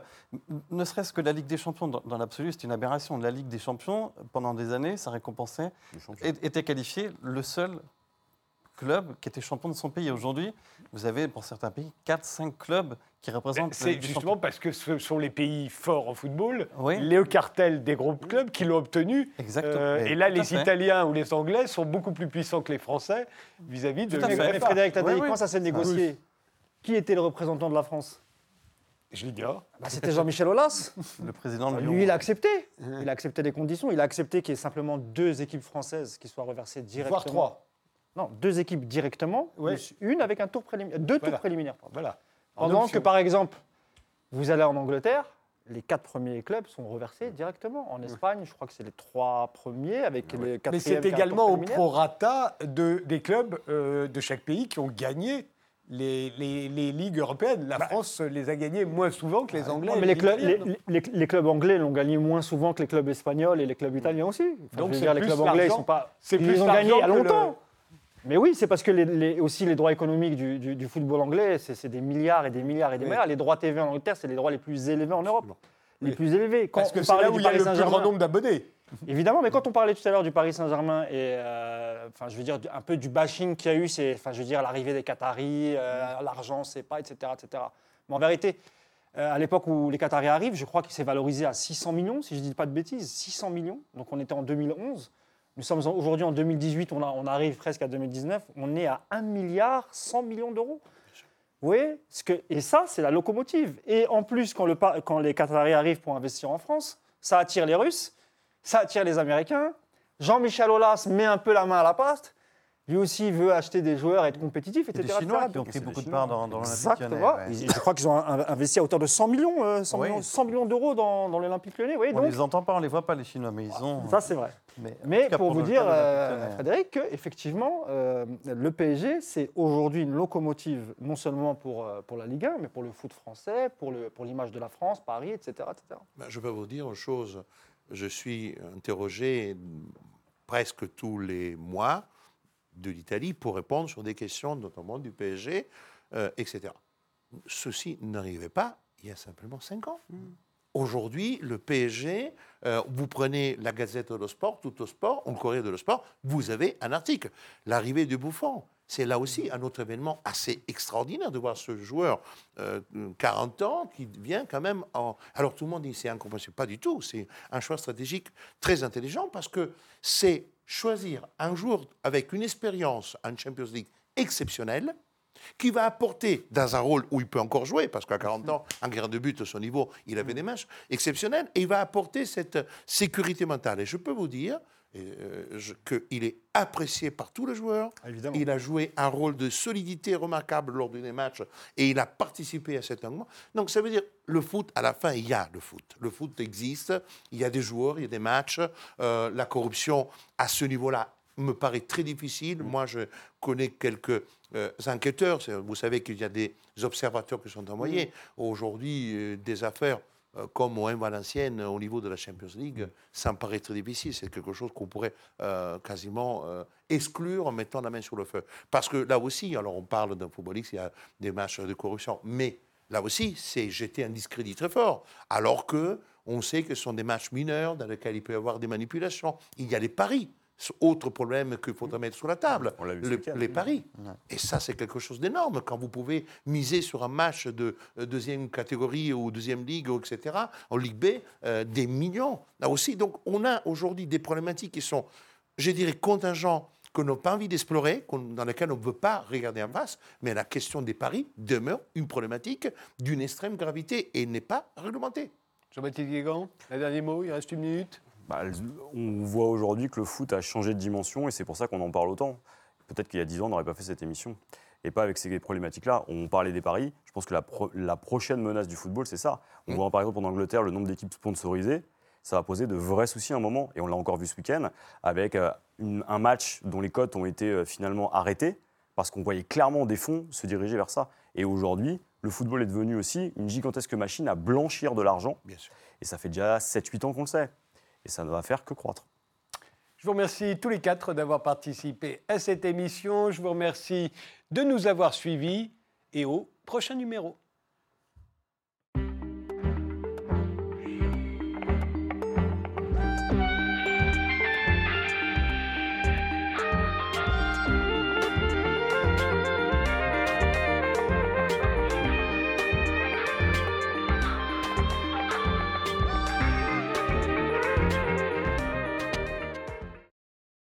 Speaker 4: ne serait-ce que la Ligue des Champions, dans, dans l'absolu, c'est une aberration. La Ligue des Champions, pendant des années, ça récompensait, était qualifié le seul club qui était champion de son pays. Aujourd'hui, vous avez pour certains pays 4-5 clubs qui représentent.
Speaker 1: C'est justement
Speaker 4: champions.
Speaker 1: parce que ce sont les pays forts en football,
Speaker 4: Oui.
Speaker 1: les cartels des gros clubs qui l'ont obtenu.
Speaker 4: Exactement.
Speaker 1: Euh, et là, les
Speaker 4: fait.
Speaker 1: Italiens ou les Anglais sont beaucoup plus puissants que les Français vis-à-vis de
Speaker 4: Tout à
Speaker 5: Mais, Frédéric Tadei,
Speaker 4: Oui, oui.
Speaker 5: quand ça s'est négocié, qui était le représentant de la France?
Speaker 1: Je l'ignore.
Speaker 5: Bah, C'était Jean-Michel Aulas.
Speaker 4: Le président de Lyon.
Speaker 5: Lui, il a accepté. Il a accepté les conditions. Il a accepté qu'il y ait simplement deux équipes françaises qui soient reversées directement.
Speaker 1: Voire trois.
Speaker 5: Non, deux équipes directement,
Speaker 1: Ouais.
Speaker 5: plus une avec un tour préliminaire. Deux
Speaker 1: Voilà.
Speaker 5: tours préliminaires. pardon.
Speaker 1: Voilà. En
Speaker 5: Pendant
Speaker 1: option.
Speaker 5: que, par exemple, vous allez en Angleterre, les quatre premiers clubs sont reversés directement. En Espagne, je crois que c'est les trois premiers avec les
Speaker 1: Mais c'est
Speaker 5: qui ont un tour
Speaker 1: également au prorata de, des clubs euh, de chaque pays qui ont gagné les, les- les ligues européennes. La France les a gagnés moins souvent que les Anglais.
Speaker 5: Non, mais les, clubs, les, anglais l'ont gagné moins souvent que les clubs espagnols et les clubs italiens aussi. Enfin,
Speaker 1: Donc c'est
Speaker 5: dire, les clubs anglais, ils sont pas.
Speaker 1: c'est
Speaker 5: ils
Speaker 1: plus
Speaker 5: ont gagnés il y a longtemps. Mais oui, c'est parce que les, les- aussi les droits économiques du, du- du football anglais, c'est des milliards et des milliards et des
Speaker 1: Oui.
Speaker 5: milliards. Les droits TV en Angleterre, c'est les droits les plus élevés en Europe. Les plus élevés. Quand
Speaker 1: Parce que c'est là où il y a le plus grand nombre d'abonnés.
Speaker 5: Évidemment, mais quand on parlait tout à l'heure du Paris Saint-Germain et euh, enfin, je veux dire un peu du bashing qu'il y a eu, c'est enfin, je veux dire l'arrivée des Qataris, euh, l'argent, c'est pas, etc., etc. Mais en vérité, euh, à l'époque où les Qataris arrivent, je crois qu'il s'est valorisé à 600 millions, si je dis pas de bêtises, 600 millions. Donc on était en 2011. Nous sommes aujourd'hui en 2018, on, on arrive presque à 2019, on est à 1 milliard 100 millions d'euros. Oui, que, et ça, c'est la locomotive. Et en plus, quand les Qataris arrivent pour investir en France, ça attire les Russes, ça attire les Américains. Jean-Michel Aulas met un peu la main à la pâte. Lui aussi veut acheter des joueurs, être compétitif,
Speaker 4: Et
Speaker 5: etc.
Speaker 4: des Chinois
Speaker 5: etc.
Speaker 4: qui ont pris beaucoup de
Speaker 3: Chinois.
Speaker 4: part dans, dans l'Olympique lyonnais, ouais.
Speaker 5: Je crois qu'ils ont investi à hauteur de 100 millions, euh, 100
Speaker 4: Oui.
Speaker 5: millions, 100 millions d'euros dans, dans l'Olympique lyonnais. Oui,
Speaker 4: On
Speaker 5: donc,
Speaker 4: les entend pas, on les voit pas les Chinois, mais ils ont.
Speaker 5: ça c'est vrai.
Speaker 4: Mais, en
Speaker 5: Mais pour vous dire, euh. Frédéric, qu'effectivement, euh, le PSG, c'est aujourd'hui une locomotive, non seulement pour, euh, pour la Ligue 1, mais pour le foot français, pour l'image de la France, Paris, etc. etc.
Speaker 2: Ben, je peux vous dire une chose. Je suis interrogé presque tous les mois de l'Italie pour répondre sur des questions, notamment du PSG, euh, etc. Ceci n'arrivait pas il y a simplement cinq ans. Aujourd'hui, le PSG, euh, vous prenez la Gazette dello Sport, tout au sport, ou le Corriere dello Sport, vous avez un article. L'arrivée du Bouffon, c'est là aussi un autre événement assez extraordinaire de voir ce joueur, euh, 40 ans, qui vient quand même en... Alors tout le monde dit c'est incompréhensible. Pas du tout. C'est un choix stratégique très intelligent parce que c'est choisir un joueur avec une expérience en Champions League exceptionnelle, qui va apporter dans un rôle où il peut encore jouer, parce qu'à 40 ans, en guerre de but, à son niveau, il avait des matchs exceptionnels, et il va apporter cette sécurité mentale. Et je peux vous dire euh, qu'il est apprécié par tous les joueurs.
Speaker 5: Évidemment.
Speaker 2: Il a joué un rôle de solidité remarquable lors des matchs et il a participé à cet engouement. Donc ça veut dire le foot, à la fin, il y a le foot. Le foot existe, il y a des joueurs, il y a des matchs. Euh, la corruption à ce niveau-là me paraît très difficile. Moi, je connais quelques euh, enquêteurs. Vous savez qu'il y a des observateurs qui sont envoyés. Aujourd'hui, euh, des affaires comme au M Valenciennes au niveau de la Champions League, ça me paraît très difficile. C'est quelque chose qu'on pourrait euh, quasiment euh, exclure en mettant la main sur le feu. Parce que là aussi, alors on parle d'un footballiste, il y a des matchs de corruption, mais là aussi, c'est jeter un discrédit très fort. Alors que on sait que ce sont des matchs mineurs dans lesquels il peut y avoir des manipulations. Il y a les paris. C'est Autre problème qu'il faudrait mettre sur la table, Le- les paris. Et ça, c'est quelque chose d'énorme. Quand vous pouvez miser sur un match de euh, deuxième catégorie ou deuxième ligue, etc., en Ligue B, euh, des millions. Là aussi, donc, on a aujourd'hui des problématiques qui sont, je dirais, contingents, qu'on n'a pas envie d'explorer, dans lesquelles on ne veut pas regarder en face. Mais la question des paris demeure une problématique d'une extrême gravité et n'est pas réglementée.
Speaker 1: Jean-Baptiste Guégan, un dernier mot, il reste une minute.
Speaker 3: Bah, on voit aujourd'hui que le foot a changé de dimension et c'est pour ça qu'on en parle autant. Peut-être qu'il y a 10 ans, on n'aurait pas fait cette émission. Et pas avec ces problématiques-là. On parlait des paris. Je pense que la, pro- la prochaine menace du football, c'est ça. On voit par exemple en Angleterre le nombre d'équipes sponsorisées. Ça va poser de vrais soucis à un moment. Et on l'a encore vu ce week-end avec euh, une- un match dont les cotes ont été euh, finalement arrêtées parce qu'on voyait clairement des fonds se diriger vers ça. Et aujourd'hui, le football est devenu aussi une gigantesque machine à blanchir de l'argent. Et ça fait déjà 7-8 ans qu'on le sait. Et ça ne va faire que croître.
Speaker 1: Je vous remercie tous les quatre d'avoir participé à cette émission. Je vous remercie de nous avoir suivis et au prochain numéro.